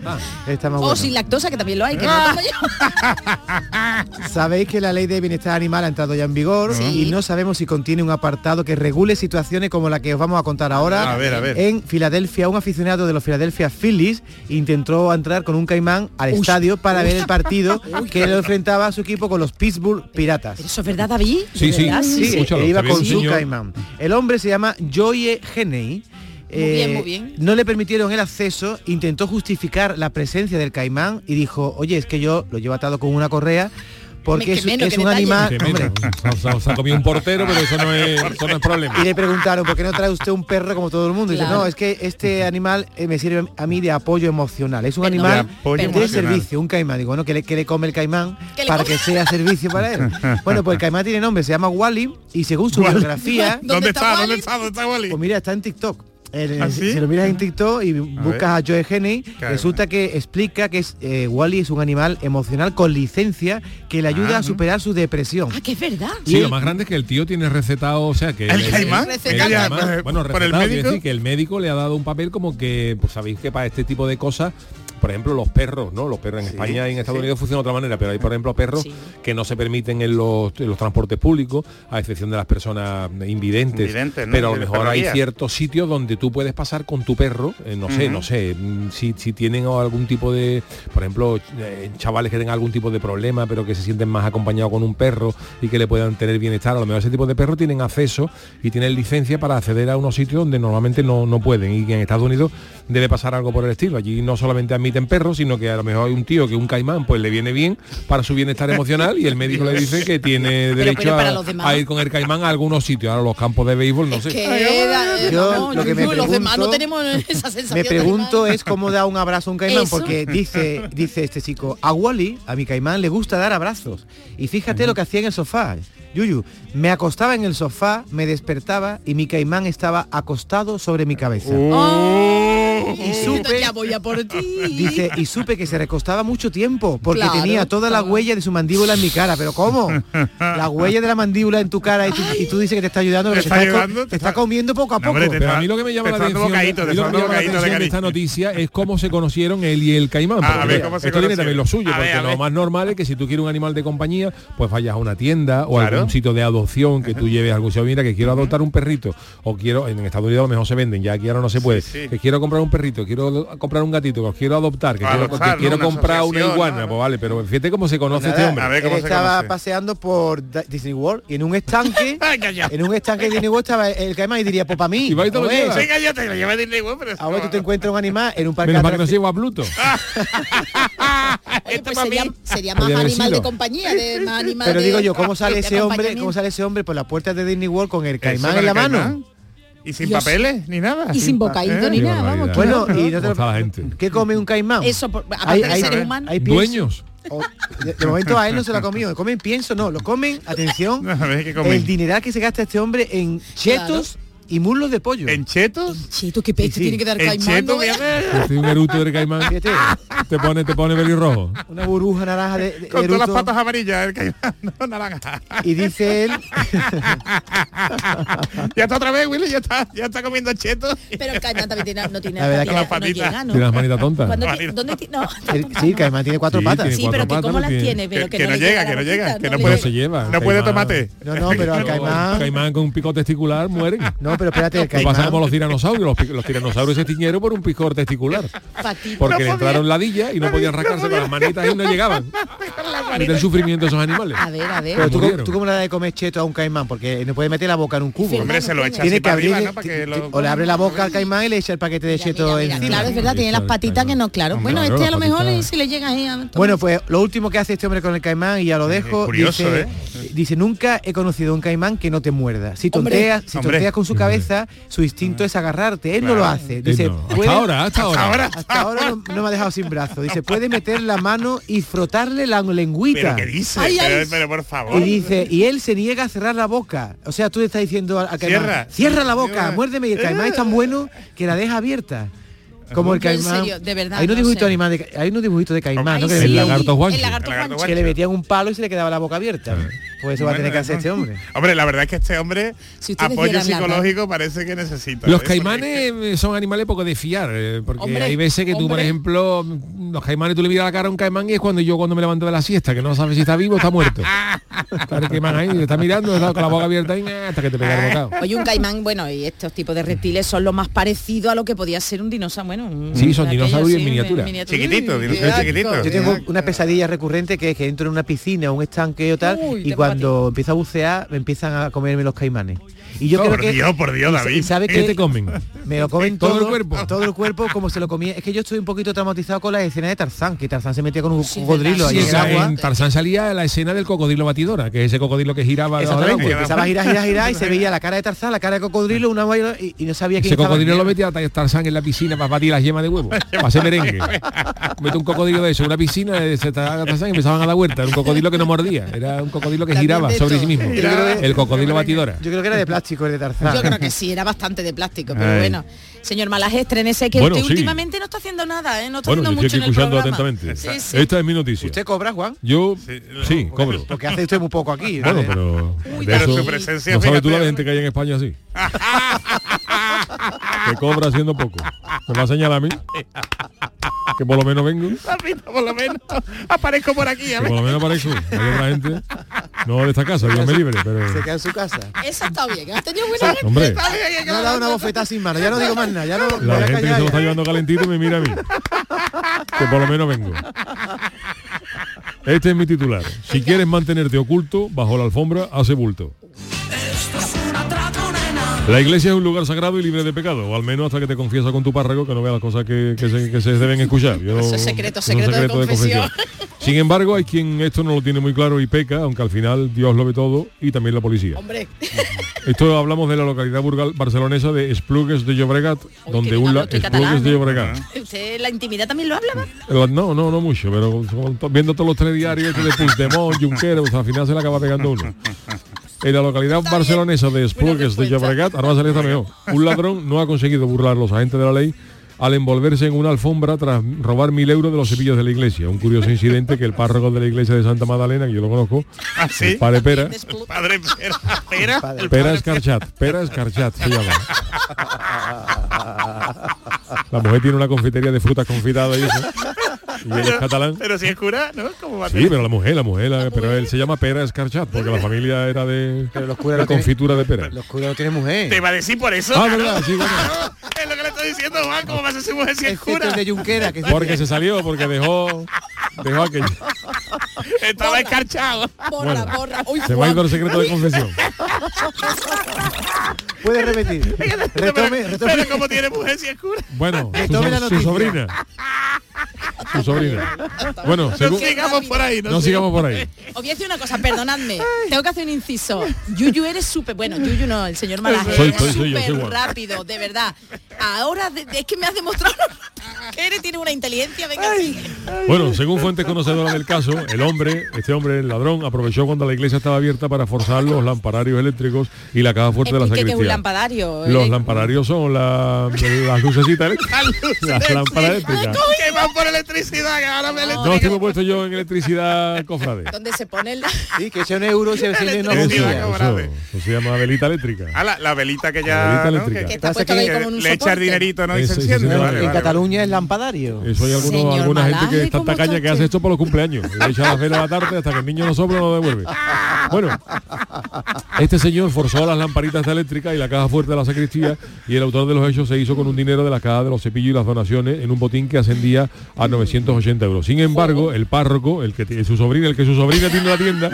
Está más O bueno. sin lactosa, que también lo hay, que no tomo yo. Sabéis que la ley de bienestar animal ha entrado ya en vigor Sí. y no sabemos si contiene un apartado que regule situaciones como la que os vamos a contar ahora. A ver, a ver. En Filadelfia, un aficionado de los Philadelphia Phillies intentó entrar con un caimán al estadio para ver el partido que lo enfrentaba a su equipo con los Pittsburgh Piratas. ¿Eso es verdad, David? Sí, ¿De sí. Sí, Escúchalo, e iba con su caimán. El hombre se llama Joye Genei. Muy bien, muy bien. No le permitieron el acceso, intentó justificar la presencia del caimán y dijo, oye, es que yo lo llevo atado con una correa porque que es, menos, es que un animal... Que hombre". menos. Se ha- comido un portero, pero eso no es, eso no es problema. Y le preguntaron, ¿por qué no trae usted un perro como todo el mundo? Y dice, Claro. no, es que este animal eh, me sirve a mí de apoyo emocional. Es un Perdón. animal De servicio, un caimán. Digo, bueno, ¿qué le, qué le come el caimán ¿Qué le para que sea servicio para él? bueno, pues el caimán tiene nombre, se llama Wally y según su biografía... ¿Dónde ¿Dónde está? ¿Dónde está? ¿Dónde está Wally? Pues mira, está en TikTok. El- ¿Ah, sí? Si lo miras en TikTok y buscas a Joe Henney, Claro. resulta que explica que es, eh, Wally es un animal emocional con licencia que le ayuda Ah, a superar su depresión. Ah, que es verdad. Sí, lo más grande es que el tío tiene recetado, o sea, que ¿El caimán? el caimán, pues, bueno, por el recetado, quiere médico. decir que el médico le ha dado un papel como que, pues sabéis que para este tipo de cosas, por ejemplo, los perros, ¿no? Los perros en España y en Estados Unidos funcionan de otra manera, pero hay, por ejemplo, perros que no se permiten en los, en los transportes públicos, a excepción de las personas invidentes. Pero a lo Sí, mejor hay ciertos sitios donde tú puedes pasar con tu perro, eh, no sé, no sé, mm, si, si tienen algún tipo de, por ejemplo, eh, chavales que tengan algún tipo de problema, pero que se sienten más acompañados con un perro y que le puedan tener bienestar, a lo mejor ese tipo de perros tienen acceso y tienen licencia para acceder a unos sitios donde normalmente no, no pueden y que en Estados Unidos debe pasar algo por el estilo. Allí no solamente admiten perros, sino que a lo mejor hay un tío que un caimán pues le viene bien para su bienestar emocional y el médico le dice que tiene derecho a- a, ir con el caimán a algunos sitios, ahora los campos de béisbol, no sé. Que, Yo vamos, lo que me los demás no pregunto- tenemos esa sensación. Me pregunto es cómo da un abrazo a un caimán, Eso. porque dice, dice este chico, a Wally, a mi caimán, le gusta dar abrazos. Y fíjate lo que hacía en el sofá. Yuyu, me acostaba en el sofá, me despertaba y mi caimán estaba acostado sobre mi cabeza. y supe- ya voy a por ti. Dice, y supe que se recostaba mucho tiempo, porque Claro, tenía toda la huella de su mandíbula en mi cara. Pero ¿cómo? La huella de la mandíbula en tu cara y tú, y tú dices que te está ayudando, pero ¿Te está ayudando? te está comiendo poco a poco. Pero a mí lo que me llama la atención, bocadito, llama la de atención de esta noticia es cómo se conocieron él y el caimán. Ah, a porque ver, ¿cómo se esto tiene también lo suyo, A porque a lo más normal es que si tú quieres un animal de compañía, pues vayas a una tienda o a Claro. algún sitio de adopción que tú lleves algo. Si mira que quiero adoptar un perrito o quiero, en Estados Unidos a lo mejor se venden, ya aquí ahora no se puede, sí. que quiero comprar un perrito, quiero comprar un gatito, que os quiero adoptar, que quiero, Adoptar, que quiero ¿no? Una comprar una iguana, pues vale, pero fíjate cómo se conoce Nada, este hombre. A ver cómo él se estaba conoce. paseando por Disney World y en un estanque, en un estanque de Disney World estaba el caimán y diría, pues para mí. Y va y te lo a ver, lleva. Venga, ya te lo lleva a Disney World, pero a ver, tú te encuentras un animal en un parque de Menos para que no se lleva a Pluto. Oye, Este pues sería, más animal de compañía, de más animal Pero de- digo yo, ¿cómo sale ese hombre? ¿Cómo sale ese hombre por las puertas de Disney World con el caimán en la mano? Y sin Dios. papeles ni nada. Y sin bocadito ¿Eh? ni nada, vamos. Bueno, y no te ¿Cómo lo- está la gente? ¿qué come un caimán? Eso, por- aparte Hay- de hay- seres hay- humanos. hay pienso- Dueños. o- de, de momento a él no se lo ha comido. Comen pienso, no, lo comen, atención, A ver, ¿qué comen? el dineral que se gasta este hombre en chetos y muslos de pollo. ¿En chetos? Chito, qué peste Sí, sí. tiene que dar ¿En caimán. chetos? ¿no? soy un eruto del caimán. Te pone, te pone pelirrojo. una burbuja naranja de, de- Con de todas las eruto. patas amarillas, el caimán, no naranja. Y dice él, ya está otra vez, Willy, ya está, ya está comiendo chetos. Pero el caimán también tiene, no tiene La verdad que las patitas. no llega, ¿no? Tiene las manitas tontas. ¿Dónde no, sí, el caimán tiene cuatro Sí, patas. tiene Sí, cuatro pero que patas, cómo no las tiene- pero que, que no, no le llega, que no llega, que no puede- se lleva. no puede tomate. No, no, pero al caimán... caimán con un pico testicular mueren. No, pero espérate, el caimán... los tiranosaurios. Los, tiranosaurios se extinguieron por un picor testicular. Porque le entraron ladillas y no podían rascarse con las manitas y no llegaban. Mira el sufrimiento de esos animales. A ver, a ver. Pero tú, cómo le das de comer cheto a un caimán, porque no puede meter la boca en un cubo. Hombre, se lo echa Tiene así que para abrir, arriba, ¿no? Lo- o le abre la boca al caimán y le echa el paquete de Mira, cheto mira, mira, encima. claro, es verdad, tiene las patitas que no, claro. Hombre, Bueno, este a lo mejor patitas. si le llega ahí a... Bueno, pues lo último que hace este hombre con el caimán, y ya lo dejo, curioso, dice, ¿eh? dice, nunca he conocido un caimán que no te muerda. Si tonteas, si tonteas con su cabeza, su instinto es agarrarte. Él no lo hace. Dice, Eh, no. Hasta puede- ahora, hasta ahora. Ahora. hasta ahora no, no me ha dejado sin brazo. Dice, puede meter la mano y frotarle la lengüita. ¿Pero qué dice? Ay, ay. Pero, pero por favor. Y dice, y él se niega a cerrar la boca. O sea, tú le estás diciendo al caimán, Cierra. cierra la boca, Cierra. muérdeme. Y el caimán es tan bueno que la deja abierta. Como el Yo, en caimán. serio, de verdad, Hay unos no dibujitos de- hay unos dibujitos de caimán, Ay, El lagarto Juancho. que le metían un palo y se le quedaba la boca abierta. Pues eso va a tener que hacer este hombre. Hombre, la verdad es que este hombre Si apoyo psicológico parece que necesita. Los ¿eh? caimanes eh, son animales poco de fiar, eh, porque Hombre, hay veces que tú, por ejemplo, los caimanes tú le miras la cara a un caimán y es cuando yo cuando me levanto de la siesta, que no sabes si está vivo o está muerto. Está el caimán ahí, está mirando, está con la boca abierta y hasta que te pega el bocado. Oye, un caimán, bueno, y estos tipos de reptiles son lo más parecido a lo que podía ser un dinosaurio. Bueno, un- Sí, son dinosaurios en miniatura. Chiquitito, Uy, dinosaurio qué chiquitito. asco. Yo tengo una pesadilla recurrente que es que entro en una piscina o un estanque o tal Uy, y te cuando empiezo a bucear me empiezan a comerme los caimanes. Y yo Por creo que Dios, por Dios, y- David. Y sabe ¿Qué que te comen? me lo comen Todo todo, el cuerpo. todo el cuerpo como se lo comía. Es que yo estoy un poquito traumatizado con la escena de Tarzán, que Tarzán se metía con un Sí, cocodrilo ahí Sí, en el agua. en Tarzán salía la escena del cocodrilo batidora, que es ese cocodrilo que giraba Exactamente, agua. empezaba a girar, girar, girar y se veía la cara de Tarzán, la cara de cocodrilo, una y, y no sabía quién Ese estaba. cocodrilo lo metía a Tarzán en la piscina para batir las yemas de huevo, para hacer merengue. Mete un cocodrilo de eso en una piscina, eh, se estaba Tarzán y empezaban a dar vueltas. Era un cocodilo que no mordía, era un cocodilo que giraba de sobre sí mismo. El cocodrilo batidora. Yo creo que era de plástico. Plástico el de Tarzán. Yo creo que sí, era bastante de plástico, pero Ay. bueno. Señor Malaje, estrenese que Bueno, usted sí. últimamente no está haciendo nada, ¿eh? No está Bueno, haciendo yo mucho estoy en el atentamente. Sí, sí. Esta es mi noticia. ¿Usted cobra, Juan? Yo sí, cobro. Porque hace usted muy poco aquí. Bueno, ¿vale? pero, Uy, de pero eso- su presencia, no sabes tú la ¿eh? gente que hay en España así. que cobra haciendo poco. Me va a señalar a mí. Que por lo menos vengo. por lo menos aparezco por aquí. Que por lo menos aparezco. Hay otra gente. No de esta casa, Dios me libre, pero. Se queda en su casa. Eso está bien, has tenido buena Hombre. Me ha dado una bofetada sin mano. Ya no digo más nada. Ya no me La gente que se lo está llevando calentito me mira a mí. Que por lo menos vengo. Este es mi titular. Si quieres mantenerte oculto, bajo la alfombra, hace bulto. La iglesia es un lugar sagrado y libre de pecado, o al menos hasta que te confiesa con tu párroco, que no veas las cosas que, que se, que se deben escuchar. Yo Eso es secreto, secreto de confesión. Sin embargo, hay quien esto no lo tiene muy claro y peca, aunque al final Dios lo ve todo y también la policía. Hombre, Esto hablamos de la localidad burgal- barcelonesa de Esplugues de Llobregat, donde un la, Esplugues catalán, de. Llobregat. ¿usted la intimidad también lo hablaba? La- No, no, no mucho, pero viendo todos los telediarios este de Puigdemont, Junqueras, pues, al final se le acaba pegando uno. En la localidad barcelonesa de Esplugues de Llobregat, ahora va a salir. Un ladrón no ha conseguido burlar a los agentes de la ley al envolverse en una alfombra tras robar mil euros de los cepillos de la iglesia. Un curioso incidente que el párroco de la iglesia de Santa Magdalena, que yo lo conozco, ¿Ah, sí? el padre Pera, Padre Pera. Pera. el Pera Escarchat, Pera Escarchat se llama. La mujer tiene una confitería de frutas confitadas y eso. Y él es catalán. Pero si es cura, ¿no? ¿Cómo va a Sí, tener? pero la mujer, la mujer, la- pero él se llama Pera Escarchat porque la familia era de, los de curas no confitura de pera. Los curas no tienen mujer. Te va a decir por eso. Ah, claro. verdad, sí, bueno. Claro, Es lo que le estoy diciendo, Juan. ¿Cómo va a ser su mujer si es cura? de Junquera, que Porque se salió, porque dejó dejó aquello. Estaba escarchado. Bueno, borra. Uy, se me ha ido el secreto de confesión. puede repetir. Retome, retome. Pero como tiene mujer si es cura. Bueno, su, su sobrina. Su sobrina. Bueno, No según, sigamos por ahí. no sigamos por ahí. Os voy a decir una cosa, perdonadme. Tengo que hacer un inciso. Yuyu eres súper, bueno, Yuyu no, el señor Malaje Soy- es soy- soy yo, rápido, de verdad. Ahora de- de- es que me has demostrado que eres, tiene una inteligencia, venga, sigue. Bueno, según fuentes conocedoras del caso, el hombre, este hombre, el ladrón, aprovechó cuando la iglesia estaba abierta para forzar los lampararios eléctricos y la caja fuerte de la Explique que es un sacristía. lampadario. Los ¿eh? lampararios son la- las lucecitas eléctricas. Las lámparas eléctricas. Que van por electricidad, que ahora me No estoy puesto yo en electricidad cofrade. Donde se pone el... Sí, que echa un euro y se ve no Eso, confía. eso, eso se llama velita eléctrica. Ah, la, la velita que La ya. velita ¿no? eléctrica. Que, Que está pasa puesto ahí como en un le soporte. Dinerito, ¿no? Y se Ese- ese enciende. se llama- Vale, En vale, Cataluña es lampadario. Eso hay algunos, Señor alguna gente que es tanta ¿cómo caña está que hace esto por los cumpleaños. Le echa las velas a la tarde hasta que el niño no sobra no lo devuelve. Bueno, este señor forzó las lamparitas eléctricas y la caja fuerte de la sacristía y el autor de los hechos se hizo con un dinero de la caja de los cepillos y las donaciones en un botín que ascendía a 980 euros. Sin embargo, el párroco, el que tiene su sobrina, el que su sobrina tiene la tienda,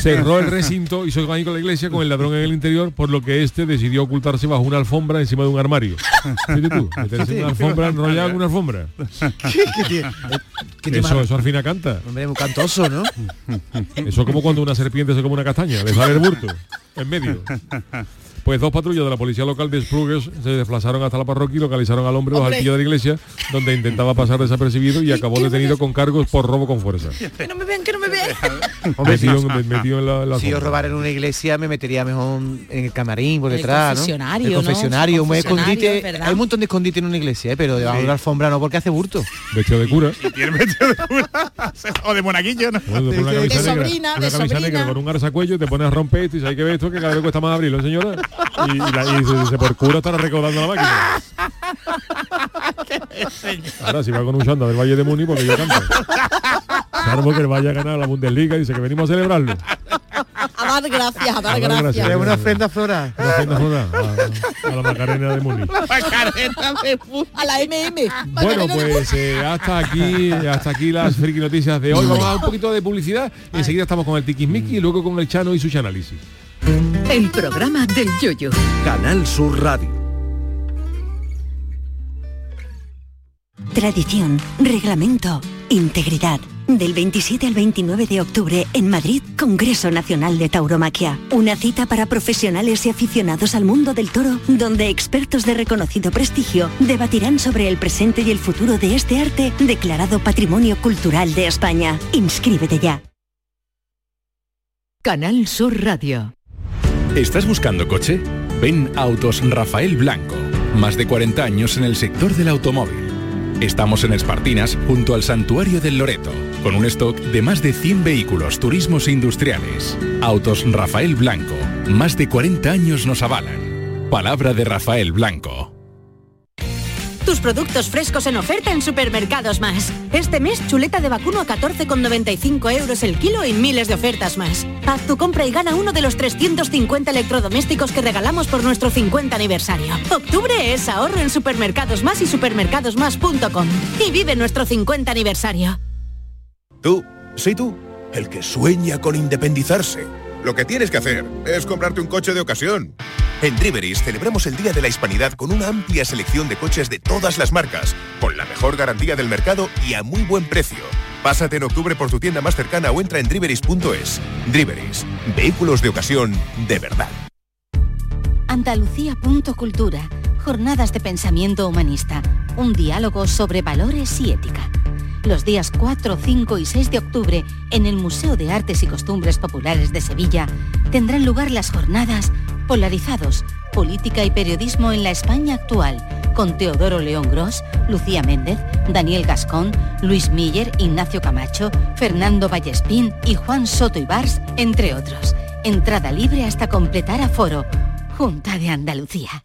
cerró el recinto y se con la iglesia con el ladrón en el interior, por lo que este decidió ocultarse bajo una alfombra encima de un armario. Fíjate tú, meterse en una alfombra enrollada en una alfombra. ¿Qué tiene? ¿Qué tiene Eso, más- eso al fin canta. Hombre, muy cantoso, ¿no? Eso es como cuando una serpiente se come una castaña, le sale el burto en medio. Pues dos patrullas de la policía local de Spruges se desplazaron hasta la parroquia y localizaron al hombre bajo el Hombre. pillo de la iglesia, donde intentaba pasar desapercibido y acabó detenido con cargos por robo con fuerza. Que no me vean, que no me vean. Hombre, si, Metido, metido en la, la si yo robara en una iglesia me metería mejor en el camarín por En el detrás, ¿no? confesionario, El ¿no? confesionario, un Confesionario, escondite. Hay un montón de escondite en una iglesia, ¿eh? pero debajo de una alfombra no porque hace burto. Vestido de cura. De cura. o de monaguillo, ¿no? Bueno, te pones una De sobrina, una de sobrina. negra con un arzacuello te pones a romper esto y sabes que ves esto que cada vez cuesta más abrirlo, señora. Y, y la- y se dice, por cura estará recaudando la máquina. Ahora si va con un chanda del Valle de Muni porque yo canto. Salvo que el vaya a ganar la Bundesliga y dice que venimos a celebrarlo. A dar gracias, a dar A dar gracias. gracias. Es una ofrenda floral. Una ofrenda floral a, a la Macarena de Muni. Macarena de pu- A la MM. Bueno, pues eh, hasta aquí hasta aquí las friki noticias de hoy. Vamos a dar un poquito de publicidad. Enseguida estamos con el Tiquismiqui y luego con el Chano y su análisis. El programa del yoyo. Canal Sur Radio. Tradición, reglamento, integridad. Del 27 al 29 de octubre en Madrid, Congreso Nacional de Tauromaquia. Una cita para profesionales y aficionados al mundo del toro, donde expertos de reconocido prestigio debatirán sobre el presente y el futuro de este arte declarado Patrimonio Cultural de España. Inscríbete ya. Canal Sur Radio. ¿Estás buscando coche? Ven Autos Rafael Blanco. Más de 40 años en el sector del automóvil. Estamos en Espartinas, junto al Santuario del Loreto, con un stock de más de 100 vehículos turismos e industriales. Autos Rafael Blanco. Más de 40 años nos avalan. Palabra de Rafael Blanco. Tus productos frescos en oferta en Supermercados Más. Este mes, chuleta de vacuno a 14,95 euros el kilo y miles de ofertas más. Haz tu compra y gana uno de los 350 electrodomésticos que regalamos por nuestro 50 aniversario. Octubre es ahorro en Supermercados Más y supermercadosmás.com. Y vive nuestro 50 aniversario. Tú, sí tú, el que sueña con independizarse. Lo que tienes que hacer es comprarte un coche de ocasión. En Driveris celebramos el Día de la Hispanidad con una amplia selección de coches de todas las marcas, con la mejor garantía del mercado y a muy buen precio. Pásate en octubre por tu tienda más cercana o entra en driveris.es. Driveris, vehículos de ocasión de verdad. Andalucía.cultura. Jornadas de pensamiento humanista. Un diálogo sobre valores y ética. Los días 4, 5 y 6 de octubre, en el Museo de Artes y Costumbres Populares de Sevilla, tendrán lugar las jornadas Polarizados, Política y Periodismo en la España actual, con Teodoro León Gros, Lucía Méndez, Daniel Gascón, Luis Miller, Ignacio Camacho, Fernando Vallespín y Juan Soto Ibars, entre otros. Entrada libre hasta completar aforo. Junta de Andalucía.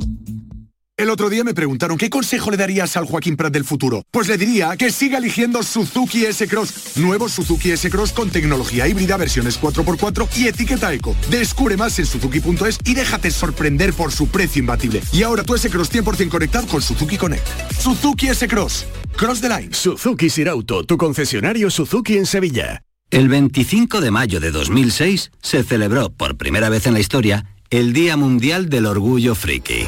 El otro día me preguntaron qué consejo le darías al Joaquín Prat del futuro. Pues le diría que siga eligiendo Suzuki S-Cross. Nuevo Suzuki S-Cross con tecnología híbrida, versiones 4x4 y etiqueta eco. Descubre más en suzuki.es y déjate sorprender por su precio imbatible. Y ahora tu S-Cross 100% conectado con Suzuki Connect. Suzuki S-Cross. Cross the line. Suzuki Sirauto, tu concesionario Suzuki en Sevilla. El 25 de mayo de 2006 se celebró por primera vez en la historia el Día Mundial del Orgullo Friki.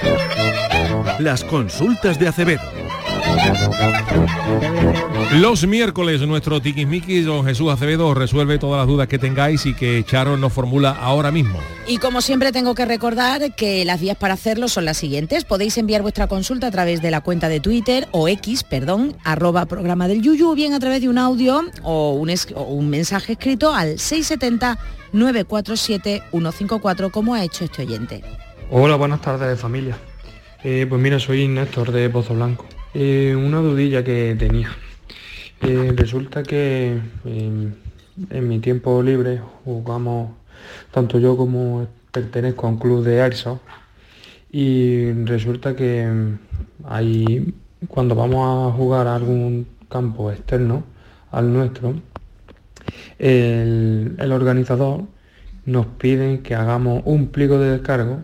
Las consultas de Acevedo. Los miércoles nuestro tiquismiquis don Jesús Acevedo resuelve todas las dudas que tengáis y que Charo nos formula ahora mismo. Y como siempre tengo que recordar que las vías para hacerlo son las siguientes. Podéis enviar vuestra consulta a través de la cuenta de Twitter o X, perdón, arroba programa del Yuyu, o bien a través de un audio o un, es- o un mensaje escrito al 670 947 154 como ha hecho este oyente. Hola, buenas tardes familia. Eh, pues mira, soy Néstor de Pozo Blanco. Eh, una dudilla que tenía. Eh, resulta que en mi tiempo libre jugamos, tanto yo como pertenezco a un club de Airsoft, y resulta que ahí, cuando vamos a jugar a algún campo externo al nuestro, el, el organizador nos pide que hagamos un pliego de descargo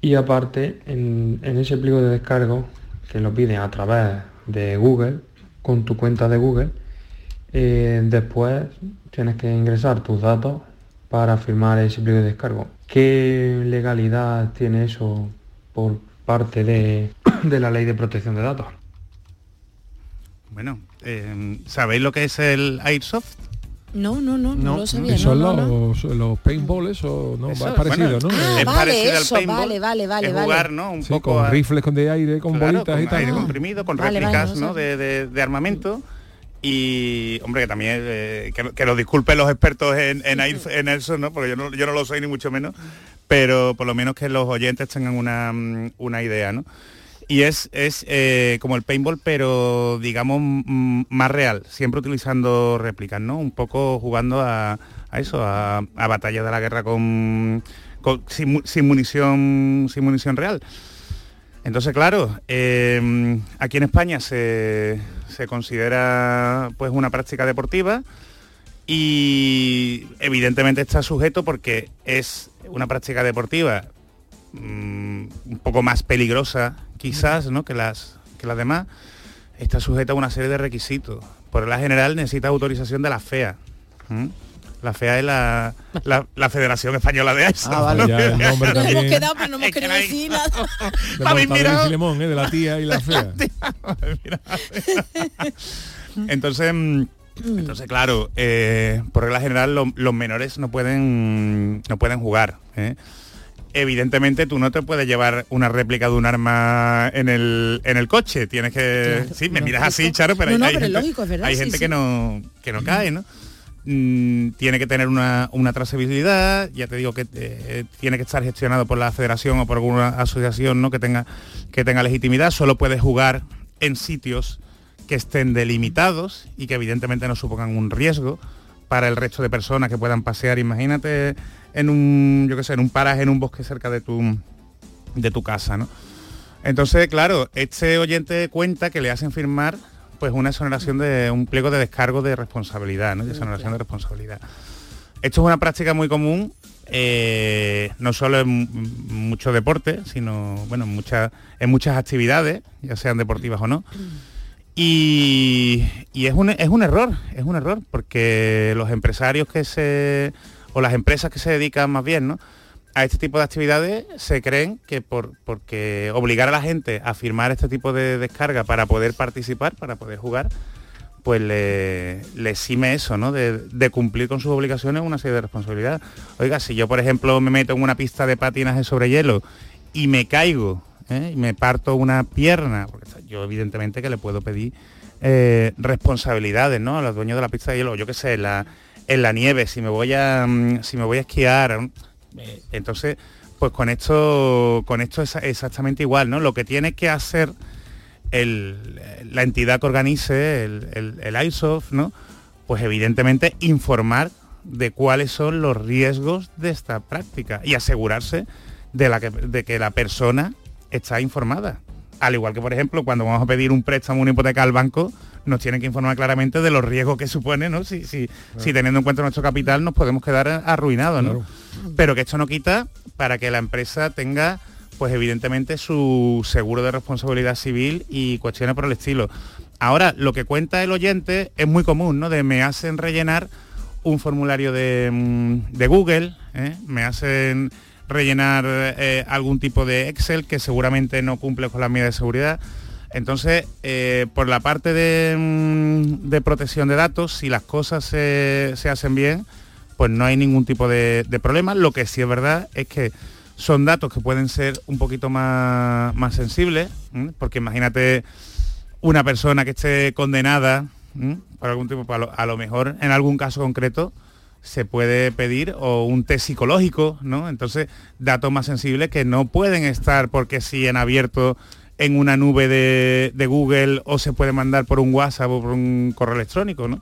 y aparte en, ese pliego de descargo que lo piden a través de Google, con tu cuenta de Google, eh, después tienes que ingresar tus datos para firmar ese pliego de descargo. ¿Qué legalidad tiene eso por parte de, de la ley de protección de datos? Bueno, eh, ¿sabéis lo que es el Airsoft? No, no, no, no, lo sabía. Son no, no. los, los paintballs o no, Eso, es parecido, bueno, ¿no? es Vale, parecido al eso, paintball, vale, vale, vale, es vale. jugar, ¿no? Un Sí, poco con a- rifles con de aire, con Claro, bolitas con y tal. aire comprimido, con Vale, vale, réplicas no de, de- de armamento. Y, hombre, que también, eh, que, que lo disculpen los expertos en, en, air- en eso, ¿no? Porque yo no, yo no lo soy ni mucho menos, pero por lo menos que los oyentes tengan una, mm, una idea, ¿no? Y es, es eh, como el paintball, pero digamos más real, siempre utilizando réplicas, ¿no? Un poco jugando a, a eso, a, a batallas de la guerra con, sin, mu- sin munición, sin munición real. Entonces, claro, eh, aquí en España se, se considera pues una práctica deportiva y evidentemente está sujeto porque es una práctica deportiva mm, un poco más peligrosa quizás ¿no? que, las, que las demás, está sujeta a una serie de requisitos. Por la general necesita autorización de la FEA. La FEA es la, la- la Federación Española de Airsoft. Ah, vale. Ya, el nombre Nos hemos quedado, pero no hemos querido decir nada. Habéis mirado. ¿eh? de la tía y la fea. Entonces, mm, entonces claro, eh, por regla general lo- los menores no pueden no pueden jugar. ¿eh? Evidentemente tú no te puedes llevar una réplica de un arma en el, en el coche. Tienes que. Claro, sí, me lógico. miras así, Charo, pero No, hay, no, hay pero es gente, lógico, es verdad, hay sí, gente sí. que no que no cae, ¿no? Mm, tiene que tener una, una trazabilidad, ya te digo que eh, tiene que estar gestionado por la federación o por alguna asociación ¿no? que, tenga, que tenga legitimidad, solo puede jugar en sitios que estén delimitados y que evidentemente no supongan un riesgo para el resto de personas que puedan pasear. Imagínate en un, yo qué sé, en un paraje, en un bosque cerca de tu, de tu casa, ¿no? Entonces, claro, este oyente cuenta que le hacen firmar pues una exoneración de un pliego de descargo de responsabilidad, ¿no? De exoneración de responsabilidad. Esto es una práctica muy común, eh, no solo en m- mucho deporte, sino bueno, en muchas, en muchas actividades, ya sean deportivas o no. Y, y es, un, es un error, es un error, porque los empresarios que se, o las empresas que se dedican más bien, ¿no? a este tipo de actividades se creen que por porque obligar a la gente a firmar este tipo de descarga para poder participar, para poder jugar, pues le, le exime eso, ¿no? De, cumplir con sus obligaciones una serie de responsabilidades. Oiga, si yo por ejemplo me meto en una pista de patinaje sobre hielo y me caigo ¿eh? y me parto una pierna, porque yo evidentemente que le puedo pedir eh, responsabilidades, ¿no? A los dueños de la pista de hielo, yo qué sé, la, en la nieve, si me voy a mm, si me voy a esquiar, eh, entonces pues con esto con esto es exactamente igual, ¿no? Lo que tiene que hacer el- la entidad que organice el, el, el ISOF, ¿no? Pues evidentemente informar de cuáles son los riesgos de esta práctica y asegurarse de, la que, de que la persona está informada. Al igual que, por ejemplo, cuando vamos a pedir un préstamo, una hipoteca al banco, nos tienen que informar claramente de los riesgos que supone, ¿no? Si, si, si teniendo en cuenta nuestro capital nos podemos quedar arruinados, ¿no? Pero que esto no quita para que la empresa tenga, pues evidentemente, su seguro de responsabilidad civil y cuestiones por el estilo. Ahora, lo que cuenta el oyente es muy común, ¿no? De me hacen rellenar un formulario de, mm, de Google, ¿eh? me hacen rellenar eh, algún tipo de Excel que seguramente no cumple con las medidas de seguridad. Entonces, eh, por la parte de, mm, de protección de datos, si las cosas se, se hacen bien, pues no hay ningún tipo de, de problema. Lo que sí es verdad es que son datos que pueden ser un poquito más, más sensibles, porque imagínate una persona que esté condenada por algún tipo, a lo, a lo mejor en algún caso concreto se puede pedir o un test psicológico, ¿no? Entonces, datos más sensibles que no pueden estar porque sí en abierto en una nube de, de Google o se puede mandar por un WhatsApp o por un correo electrónico, ¿no?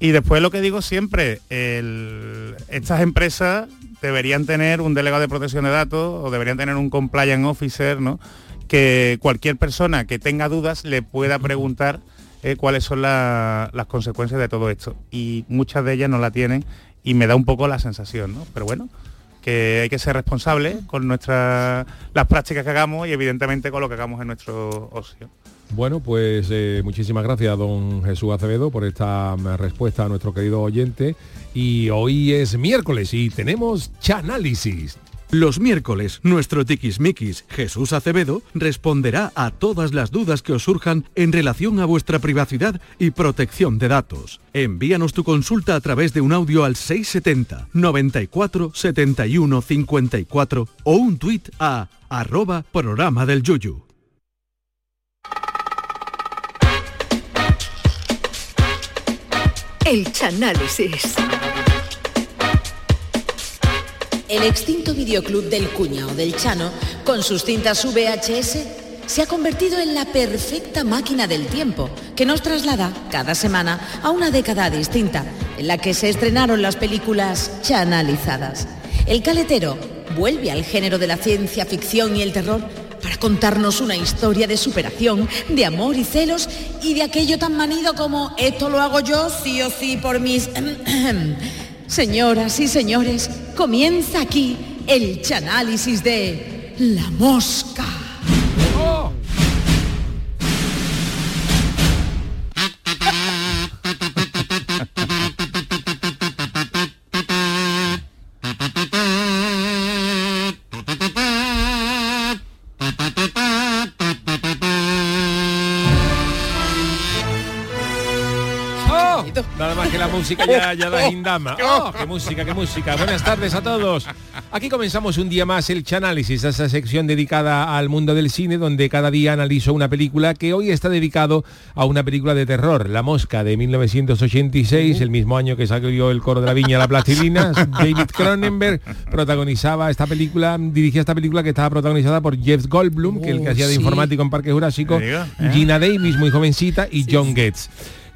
Y después lo que digo siempre, el- estas empresas deberían tener un delegado de protección de datos o deberían tener un compliance officer, ¿no? Que cualquier persona que tenga dudas le pueda preguntar eh, cuáles son la- las consecuencias de todo esto. Y muchas de ellas no la tienen y me da un poco la sensación, ¿no? Pero bueno, hay que ser responsable con nuestras las prácticas que hagamos y evidentemente con lo que hagamos en nuestro ocio. Bueno, pues eh, muchísimas gracias, don Jesús Acevedo, por esta mm, respuesta a nuestro querido oyente. Y hoy es miércoles y tenemos Chanálisis. Los miércoles, nuestro tiquismiquis Jesús Acevedo responderá a todas las dudas que os surjan en relación a vuestra privacidad y protección de datos. Envíanos tu consulta a través de un audio al 670 94 71 54 o un tuit a arroba programa del yuyu. El Chanálisis. El extinto videoclub del cuñado del Chano, con sus cintas VHS, se ha convertido en la perfecta máquina del tiempo, que nos traslada cada semana a una década distinta, en la que se estrenaron las películas chanalizadas. El caletero vuelve al género de la ciencia ficción y el terror para contarnos una historia de superación, de amor y celos y de aquello tan manido como esto lo hago yo sí o sí por mis... Señoras y señores, comienza aquí el chanálisis de La Mosca. Nada más que la música ya, ya da indama. ¡Oh! ¡Qué música, qué música! Buenas tardes a todos. Aquí comenzamos un día más el Chanálisis, esa sección dedicada al mundo del cine, donde cada día analizo una película que hoy está dedicado a una película de terror, La Mosca, de 1986, el mismo año que salió El coro de la viña, La plastilina. David Cronenberg protagonizaba esta película, dirigía esta película que estaba protagonizada por Jeff Goldblum, que es el que Oh, hacía de informático en Parque Jurásico, ¿eh? Gina Davis, muy jovencita, y John Getz.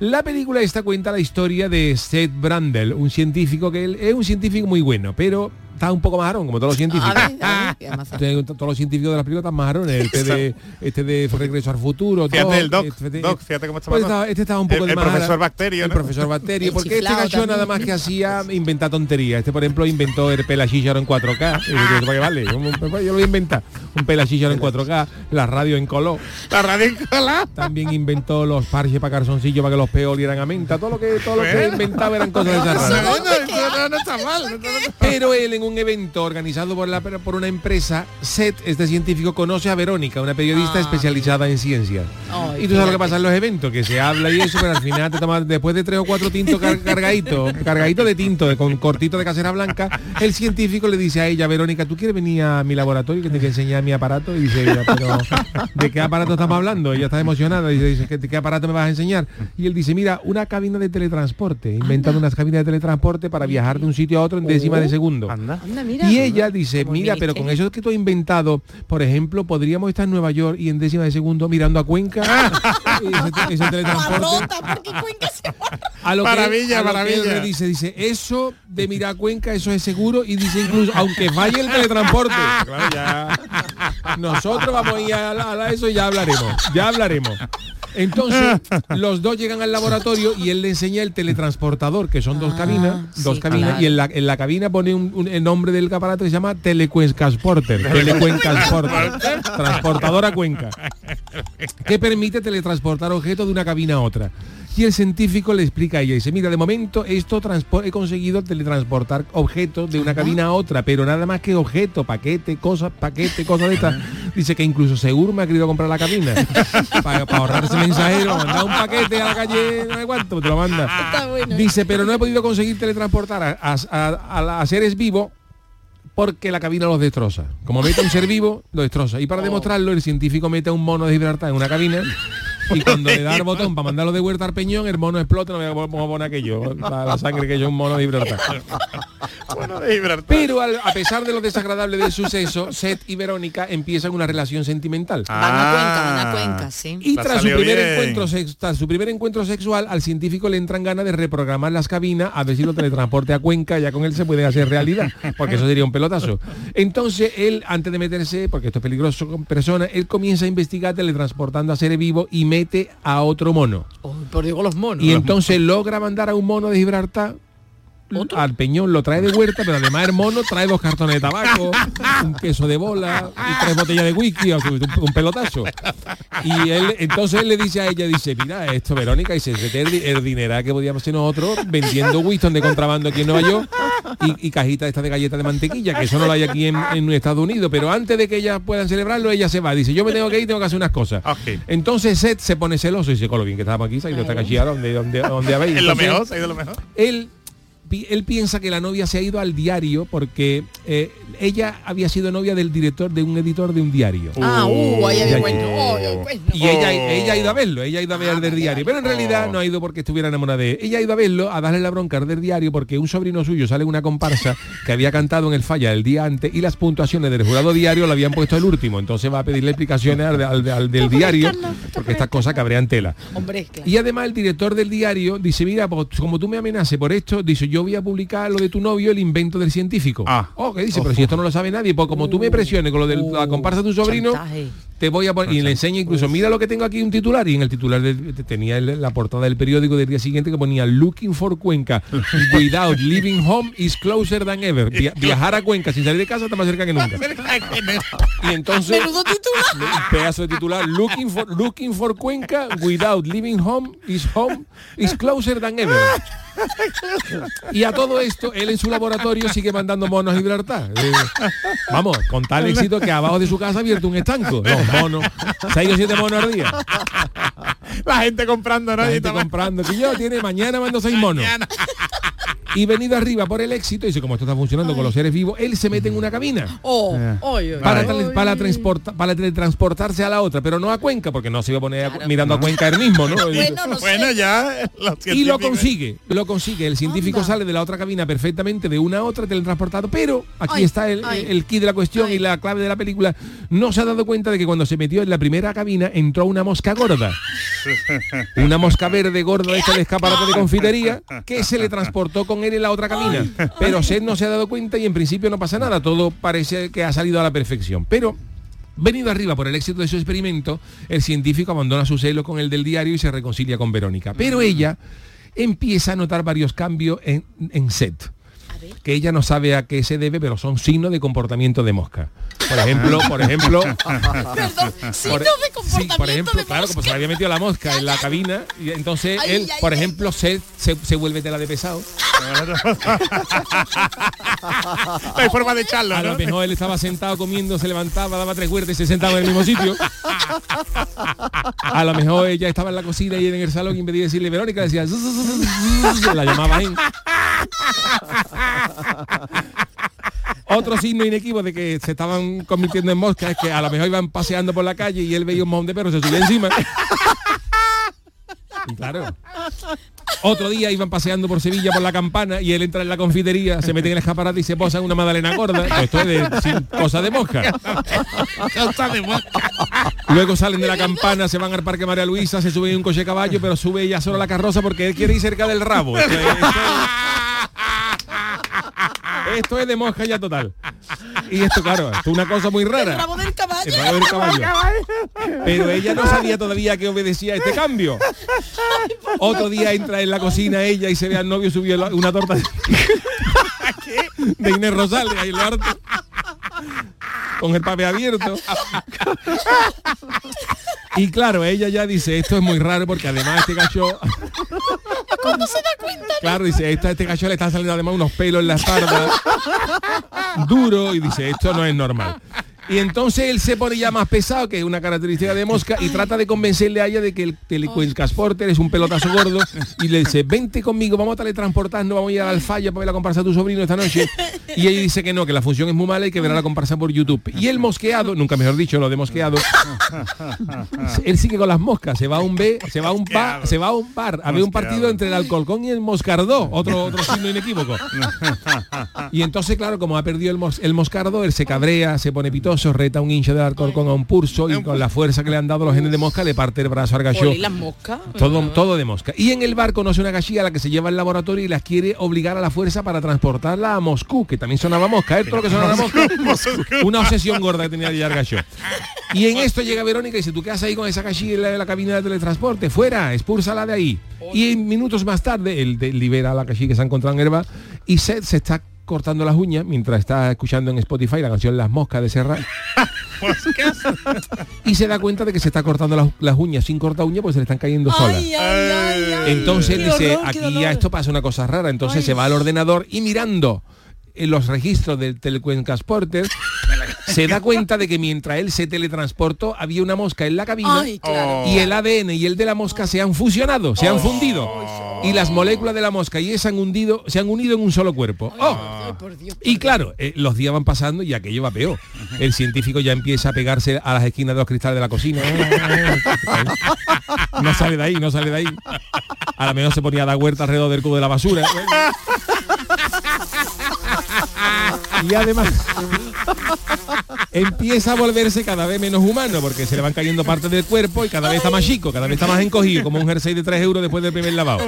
La película esta cuenta la historia de Seth Brandel, un científico que él es un científico muy bueno, pero está un poco majarón, como todos los científicos. A ver, a ver, ¿qué ha pasado? Entonces, Todos los científicos de las películas están. Este de, este de Regreso al Futuro. Fíjate el Doc, este de- Doc, fíjate cómo está pues estaba- este estaba un poco El- de el profesor Bacterio, El ¿no? profesor Bacterio, El porque este gacho nada más que hacía inventar tonterías. Este, por ejemplo, inventó el pelachillo en 4K. Y dices, ¿para qué vale? Yo yo lo voy a inventar. Un pelachillo en 4K, la radio en color. La radio en color. También inventó los parches para calzoncillos para que los peos olieran a menta. Todo lo que, todo lo que inventaba eran cosas de esas raras. no, no mal. no está mal. Pero él en un evento organizado por, la, por una empresa, Seth, este científico, conoce a Verónica, una periodista especializada en ciencias. Ay, y tú sabes lo que pasa en los eventos, que se habla y eso, pero al final te tomas, después de tres o cuatro tintos car- cargaditos, cargaditos de tinto, de, con cortito de casera blanca, el científico le dice a ella, Verónica, ¿tú quieres venir a mi laboratorio que te enseñar mi aparato? Y dice ella, pero ¿de qué aparato estamos hablando? Ella está emocionada y dice, ¿qué, qué aparato me vas a enseñar? Y él dice, mira, una cabina de teletransporte, inventando unas cabinas de teletransporte para viajar de un sitio a otro en décimas de segundo. Anda, mira. Y ella dice, mira, pero con eso que tú has inventado, por ejemplo, podríamos estar en Nueva York y en décima de segundo mirando a Cuenca. y ese, ese teletransporte. A lo que- Maravilla, lo que él maravilla. dice, dice, eso de mirar a Cuenca, eso es seguro. Y dice incluso, aunque falle el teletransporte. Claro, ya. Nosotros vamos a ir a, la- a la- eso y ya hablaremos. Ya hablaremos. Entonces, los dos llegan al laboratorio y él le enseña el teletransportador, que son dos cabinas, dos cabinas, claro. y en la, en la cabina pone un, un- el nombre del aparato que se llama Telecuencasporter, Telecuencasporter, transportador a Cuenca, que permite teletransportar objetos de una cabina a otra. Y el científico le explica a ella, dice, mira, de momento esto he conseguido teletransportar objetos de una cabina a otra, pero nada más que objeto, paquete, cosas, paquete, cosas de estas. Dice que incluso Segur me ha querido comprar la cabina para ahorrarse mensajero, mandar un paquete a la calle, no sé cuánto, te lo manda. Dice, pero no he podido conseguir teletransportar a, a- a- a seres vivos porque la cabina los destroza. Como mete un ser vivo, lo destroza. Y para demostrarlo, el científico mete a un mono de Gibraltar en una cabina y cuando le da el botón para mandarlo de vuelta al peñón, el mono explota, no me voy a poner aquello, la, la sangre que yo un mono de Gibraltar. Pero al- a pesar de lo desagradable del suceso, Seth y Verónica empiezan una relación sentimental. Van a Cuenca, van a Cuenca, sí. Y tras su, primer bien. encuentro sex- tras su primer encuentro sexual, al científico le entran ganas de reprogramar las cabinas a ver si lo teletransporte a Cuenca, ya con él se puede hacer realidad, porque eso sería un pelotazo. Entonces él, antes de meterse, porque esto es peligroso con personas, él comienza a investigar teletransportando a seres vivos y mete a otro mono. Por digo los monos. Y entonces logra mandar a un mono de Gibraltar al peñón lo trae de vuelta, pero además el mono trae dos cartones de tabaco, un queso de bola y tres botellas de whisky, o sea, un, un pelotazo. Y él, entonces él le dice a ella, dice, mira, esto Verónica, "Este es el, el dinero que podíamos hacer nosotros vendiendo Winston de contrabando aquí en Nueva York y, y cajita esta de galletas de mantequilla, que eso no lo hay aquí en, en Estados Unidos, pero antes de que ellas puedan celebrarlo, ella se va, dice, yo me tengo que ir, tengo que hacer unas cosas. Entonces Seth se pone celoso y dice, con lo bien que estábamos aquí, se ha ido esta cachilla, donde, donde, donde habéis. Es lo mejor, se ha ido lo mejor. él pi- él piensa que la novia se ha ido al diario porque eh, ella había sido novia del director de un editor de un diario. Ah, uh, ahí De había cuento. Oh, ay, cuento. Y ella, ella ha ido a verlo, ella ha ido a ver del diario, pero en realidad no ha ido porque estuviera enamorada de él. Ella ha ido a verlo, a darle la bronca al del diario porque un sobrino suyo sale en una comparsa que había cantado en el falla el día antes y las puntuaciones del jurado diario lo habían puesto el último. Entonces va a pedirle explicaciones al, al- al del diario porque estas cosas cabrean tela. Hombre, claro. Y además el director del diario dice, mira, pues, como tú me amenaces por esto, dice, yo voy a publicar lo de tu novio, el invento del científico. Oh, que dice, pero si esto no lo sabe nadie, pues como tú me presiones con lo de la comparsa de tu sobrino, Chantaje. te voy a poner, y le enseña incluso, mira lo que tengo aquí un titular, y en el titular de- de- tenía el- la portada del periódico del día siguiente que ponía Looking for Cuenca, without leaving home is closer than ever. Via- viajar a Cuenca sin salir de casa está más cerca que nunca. Y entonces, Menudo titular. un pedazo de titular, looking for, looking for Cuenca, without leaving home is home is closer than ever. Y a todo esto, él en su laboratorio sigue mandando monos a Gibraltar. Vamos, con tal éxito que abajo de su casa ha abierto un estanco. Los monos, seis o siete monos al día. La gente comprando, ¿no? La Y gente comprando. Que yo tiene mañana mando seis monos. Y venido arriba por el éxito, dice como esto está funcionando con los seres vivos, él se mete en una cabina. Oh, Eh. oy, oy, Para, oy. tele- para, transporta- para teletransportarse a la otra, pero no a Cuenca, porque no se iba a poner a- mirando a Cuenca él mismo, ¿no? Bueno, no sé. Bueno, ya. y lo consigue, lo consigue. El científico sale de la otra cabina perfectamente de una a otra teletransportado, pero aquí Ay, está el, ay. el key de la cuestión y la clave de la película. No se ha dado cuenta de que cuando se metió en la primera cabina entró una mosca gorda. Una mosca verde gorda de esta de escaparate de confitería que se le transportó con él en la otra cabina. Pero Seth no se ha dado cuenta y en principio no pasa nada. Todo parece que ha salido a la perfección. Pero Venido arriba por el éxito de su experimento, el científico abandona su celo con el del diario y se reconcilia con Verónica. Pero ella empieza a notar varios cambios en, en Seth que ella no sabe a qué se debe, pero son signos de comportamiento de mosca. Por ejemplo, por ejemplo, Perdón, signos de sí, comportamiento por ejemplo, de claro, como se le había metido la mosca en la cabina, y entonces Ay, él, ay, por ay. ejemplo, se, se, se vuelve tela de pesado. No hay forma de echarlo, A lo mejor él estaba sentado comiendo, se levantaba, daba tres vueltas y se sentaba en el mismo sitio. A lo mejor ella estaba en la cocina y en el salón y en vez de decirle Verónica decía "Zuz, zuz, zuz, zuz", zuz", la llamaba en. Otro signo inequívoco de que se estaban convirtiendo en moscas es que a lo mejor iban paseando por la calle y él veía un mojón de perro, se subía encima. Claro. Otro día iban paseando por Sevilla por la campana y él entra en la confitería, se mete en el escaparate y se posa en una magdalena gorda. Esto es de, sin- cosa de mosca. Cosa de mosca. Luego salen de la campana, se van al Parque María Luisa, se suben en un coche caballo, pero sube ella solo a la carroza porque él quiere ir cerca del rabo. Esto es, esto es- esto es de mosca ya total. Y esto, claro, esto es una cosa muy rara. El rabo del caballo. El rabo del caballo. Pero ella no sabía todavía que obedecía a este cambio. Otro día entra en la cocina ella y se ve al novio subió una torta de, Inés Rosales ahí en lo harto, con el papel abierto. Y claro, ella ya dice, esto es muy raro porque además este cacho, ¿Cómo se da cuenta? claro, dice, esta, este cacho le está saliendo además unos pelos en la espalda, duro, y dice, esto no es normal. Y entonces él se pone ya más pesado, que es una característica de mosca, y trata de convencerle a ella de que el telecasporter es un pelotazo gordo, y le dice, vente conmigo, vamos a teletransportarnos, vamos a ir a la alfaya para ver la comparsa a tu sobrino esta noche. Y ella dice que no, que la función es muy mala y que verá la comparsa por YouTube. Y el mosqueado, nunca mejor dicho, lo de mosqueado, él sigue con las moscas, se va a un B, se va a un bar, se va a un bar, a ver un partido entre el Alcolcón y el Moscardó, otro otro signo inequívoco. Y entonces, claro, como ha perdido el, mos- el Moscardo, él se cabrea, se pone pitoso, reta a un hincha del Alcorcón a un pulso y con la fuerza que le han dado los genes de mosca le parte el brazo al gallo. Jolín, las moscas. Todo, todo de mosca. Y en el bar conoce una gallina a la que se lleva al laboratorio y las quiere obligar a la fuerza para transportarla a Moscú, que también sonaba mosca. ¿eh? Todo lo que sonaba mosca. una obsesión gorda que tenía de gallo. Y en esto llega Verónica y dice, ¿tú qué haces ahí con esa gallina en la, la cabina de teletransporte? Fuera, expúrsala de ahí. Y en minutos más tarde, él de- libera a la gallina que se ha encontrado en el bar y Seth se está cortando las uñas mientras está escuchando en Spotify la canción Las Moscas de Serra y se da cuenta de que se está cortando las, las uñas sin cortar uña pues se le están cayendo solas. Ay, ay, ay, ay. Entonces dice, horror, aquí ya esto pasa una cosa rara. Entonces se va al ordenador y mirando en los registros del Telecuencasporter se da cuenta de que mientras él se teletransportó había una mosca en la cabina Ay, claro. y el ADN y el de la mosca se han fusionado, se han fundido. Y las moléculas de la mosca y esa han hundido, se han unido en un solo cuerpo. ¡Oh! Y claro, eh, los días van pasando y aquello va peor. El científico ya empieza a pegarse a las esquinas de los cristales de la cocina. No sale de ahí, no sale de ahí. A lo mejor se ponía a dar huerta alrededor del cubo de la basura. Y además, empieza a volverse cada vez menos humano porque se le van cayendo partes del cuerpo y cada vez está más chico, cada vez está más encogido, como un jersey de 3 euros después del primer lavado.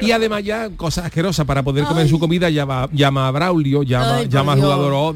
Y además ya cosas asquerosas para poder comer su comida llama, llama a Braulio, llama, Ay, llama al jugador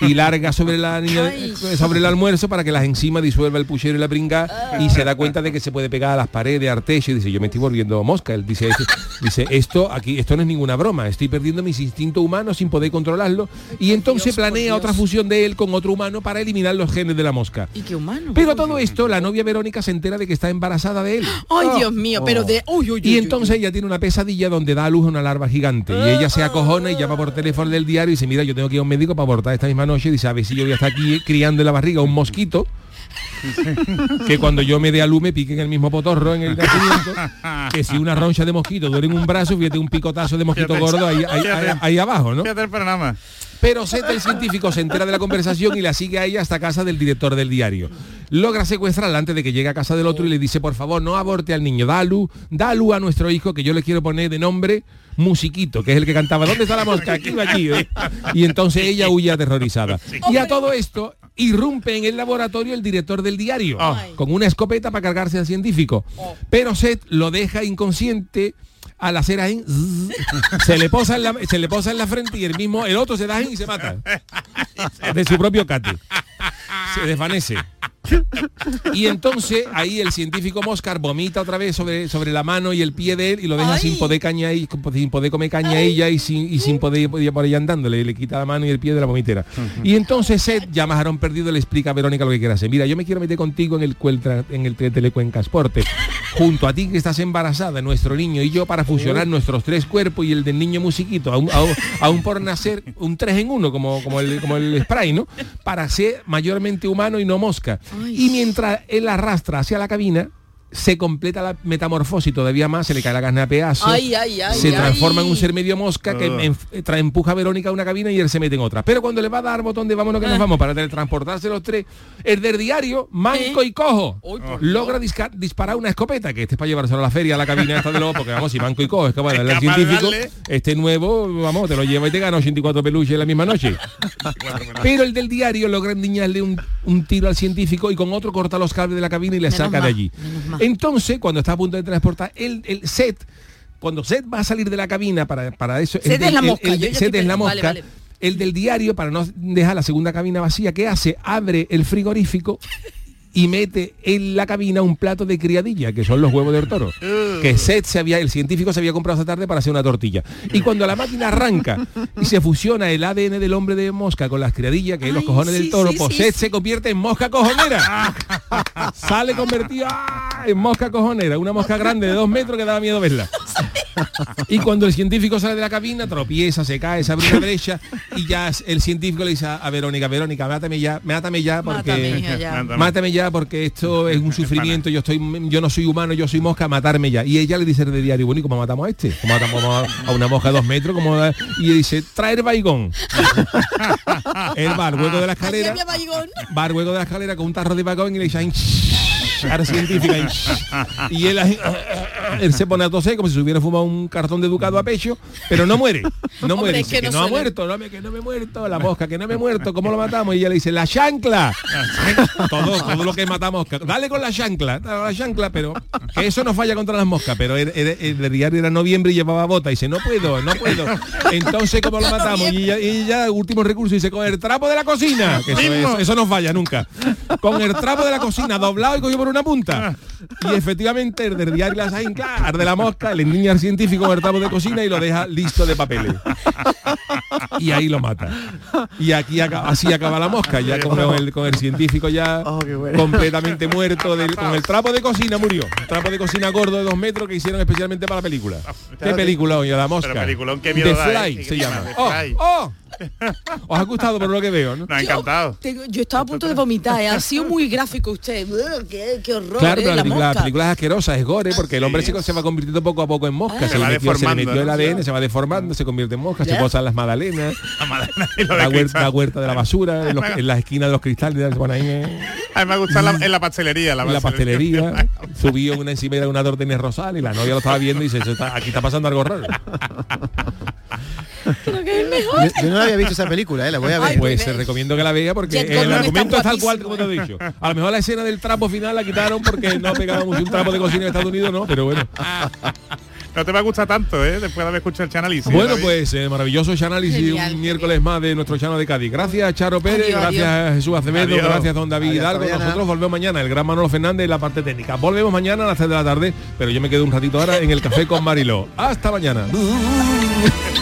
y, y larga sobre la niña sobre el almuerzo para que las enzimas disuelva el puchero y la pringa y se da cuenta de que se puede pegar a las paredes, arteche y dice, yo me estoy volviendo mosca. Él dice, "Este- dice, esto aquí, esto no es ninguna broma, estoy perdiendo mis instintos humanos sin poder controlarlo. Y entonces planea otra fusión de él con otro humano para eliminar los genes de la mosca. Y qué humano. Pero todo esto, la novia Verónica se entera de que está embarazada de él. Ay, Dios mío, pero de... Uy, uy, Y uy, entonces ella tiene una pesadilla donde da a luz a una larva gigante. Y ella se acojona y llama por teléfono del diario y dice, mira, yo tengo que ir a un médico para abortar esta misma noche. Y dice, a ver si yo voy a estar aquí criando en la barriga un mosquito. que cuando yo me dé a luz me pique en el mismo potorro en el nacimiento. que si una roncha de mosquito duele en un brazo, fíjate un picotazo de mosquito Fíjate. gordo ahí, ahí- Fíjate. ahí- ahí abajo, ¿no? Fíjate el panorama. Pero Zeta, el científico, se entera de la conversación y la sigue a ella hasta casa del director del diario. Logra secuestrarla antes de que llegue a casa del otro y le dice, por favor, no aborte al niño, da luz, da luz a nuestro hijo, que yo le quiero poner de nombre Musiquito, que es el que cantaba, ¿dónde está la mosca? Aquí o allí. ¿eh? Y entonces ella huye aterrorizada. Y a todo esto irrumpe en el laboratorio el director del diario, con una escopeta para cargarse al científico. Pero Seth lo deja inconsciente al hacer ahí se le posa en la, se le posa en la frente y el mismo el otro se da ahí y se mata. De su propio cate. Se desvanece y entonces ahí el científico Moscar vomita otra vez sobre, sobre la mano y el pie de él y lo deja sin poder caña y sin poder comer caña ella y sin, y sin poder ir por ahí andándole, le quita la mano y el pie de la vomitera. Y entonces Seth, ya Majarón perdido, le explica a Verónica lo que quiere hacer. Mira, yo me quiero meter contigo en el, en el te- telecuencasporte, junto a ti que estás embarazada, nuestro niño y yo, para fusionar nuestros tres cuerpos y el del niño musiquito, aún, aún- aún por nacer un tres en uno, como, como, el, como el spray, ¿no? Para ser mayormente humano y no mosca. Y mientras él arrastra hacia la cabina, se completa la metamorfosis todavía más, se le cae la carne a pedazos, Ay, ay, ay, se ay. transforma en un ser medio mosca que empuja a Verónica a una cabina y él se mete en otra. Pero cuando le va a dar botón de vámonos que nos vamos para teletransportarse los tres, el del diario, manco y cojo, logra disca- disparar una escopeta, que este es para llevárselo a la feria, a la cabina esta de lobo, porque vamos, si manco y cojo es capaz de de científico, darle. este nuevo, vamos, te lo lleva y te gana 84 peluches en la misma noche. Pero el del diario logra endiñarle un, un tiro al científico y con otro corta los cables de la cabina y le Menos saca de allí. Entonces, cuando está a punto de transportar, el, el set, cuando Seth va a salir de la cabina para, para eso... del- es la mosca, estoy es la mosca. El del diario, para no dejar la segunda cabina vacía, ¿qué hace? Abre el frigorífico y mete en la cabina un plato de criadilla, que son los huevos del toro. Que Seth se había, el científico se había comprado esa tarde para hacer una tortilla. Y cuando la máquina arranca y se fusiona el ADN del hombre de mosca con las criadillas, que es los cojones sí, del toro, sí, pues sí, Seth se convierte en mosca cojonera. Sale convertido ¡ah! en mosca cojonera, una mosca grande de dos metros que daba miedo verla. Y cuando el científico sale de la cabina, tropieza, se cae, se abre una brecha y ya el científico le dice a Verónica, Verónica, mátame ya, mátame ya porque Mátame, ya. mátame ya porque esto es un sufrimiento, yo estoy yo no soy humano, yo soy mosca, matarme ya. Y ella le dice de diario, bueno, ¿y cómo matamos a este? ¿Cómo matamos a, a una mosca de dos metros? ¿Cómo da-?" y dice, traer baigón. Él va al hueco de la escalera, al hueco de la escalera con un tarro de baigón y le dice, "Ay, cara científica y, y él, se pone a toser como si se hubiera fumado un cartón de ducado a pecho pero no muere no Hombre, muere. es que no no, ha muerto no, me- que no me he muerto la mosca que no me he muerto ¿cómo lo matamos? y ella le dice la chancla. Todo, todo lo que matamos dale con la chancla dale con la chancla pero que eso no falla contra las moscas pero el, el- el diario era noviembre y llevaba bota y dice no puedo no puedo. Entonces ¿cómo lo matamos? y ella, y ella, último recurso dice con el trapo de la cocina que eso, Mismo. eso- eso no falla nunca. Con el trapo de la cocina doblado y cogido por una punta. Y efectivamente el del diario la claro, arde la mosca le endiña al científico con el trapo de cocina y lo deja listo de papeles. Y ahí lo mata. Y aquí acaba- así acaba la mosca ya con el, con el científico ya completamente muerto del- con el trapo de cocina murió. Trapo de cocina gordo de dos metros que hicieron especialmente para la película. Qué película oye la mosca Pero peliculón, qué miedo The da, Fly ¿eh? se ¿Qué llama. Oh, oh. Os ha gustado por lo que veo ¿no? Nos ha encantado. Yo estaba a punto de vomitar, ¿eh? ha sido muy gráfico usted. Qué, qué horror, Claro, ¿eh? pero la la película, la mosca. película es asquerosa, es gore, porque el hombre se, se va convirtiendo poco a poco en mosca. Ah. Se, Se le va metió, se le deformando, metió el ¿no? ADN, se va deformando, se convierte en mosca, se Ya. posan las magdalenas, La de huerta, cristal. la huerta de la basura, en, los- en las esquinas de los cristales, se pone ahí en, A mí me gusta la- en la pastelería. La, en la pastelería, subió una encimera de una torta el rosal y la novia lo estaba viendo y dice, "Eso está- aquí está pasando algo raro. Creo que es el Yo, yo no había visto esa película, ¿eh? la voy a ver. Pues se recomiendo que la vea porque Jet el argumento está es tal cual como te he dicho. A lo mejor la escena del trapo final la quitaron porque no pegaba mucho un trapo de cocina en Estados Unidos, no, pero bueno. No te va a gustar tanto, ¿eh? Después de haber escuchado el análisis. Bueno, pues eh, maravilloso ese análisis Genial. un miércoles más de nuestro Chano de Cádiz. Gracias Charo Pérez, Adiós, gracias adiós. a Jesús Acevedo, Adiós. gracias a don David Adiós, Hidalgo. Nosotros volvemos mañana, el gran Manolo Fernández en la parte técnica. Volvemos mañana a las 3 de la tarde, pero yo me quedo un ratito ahora en el café con Mariló. Hasta mañana.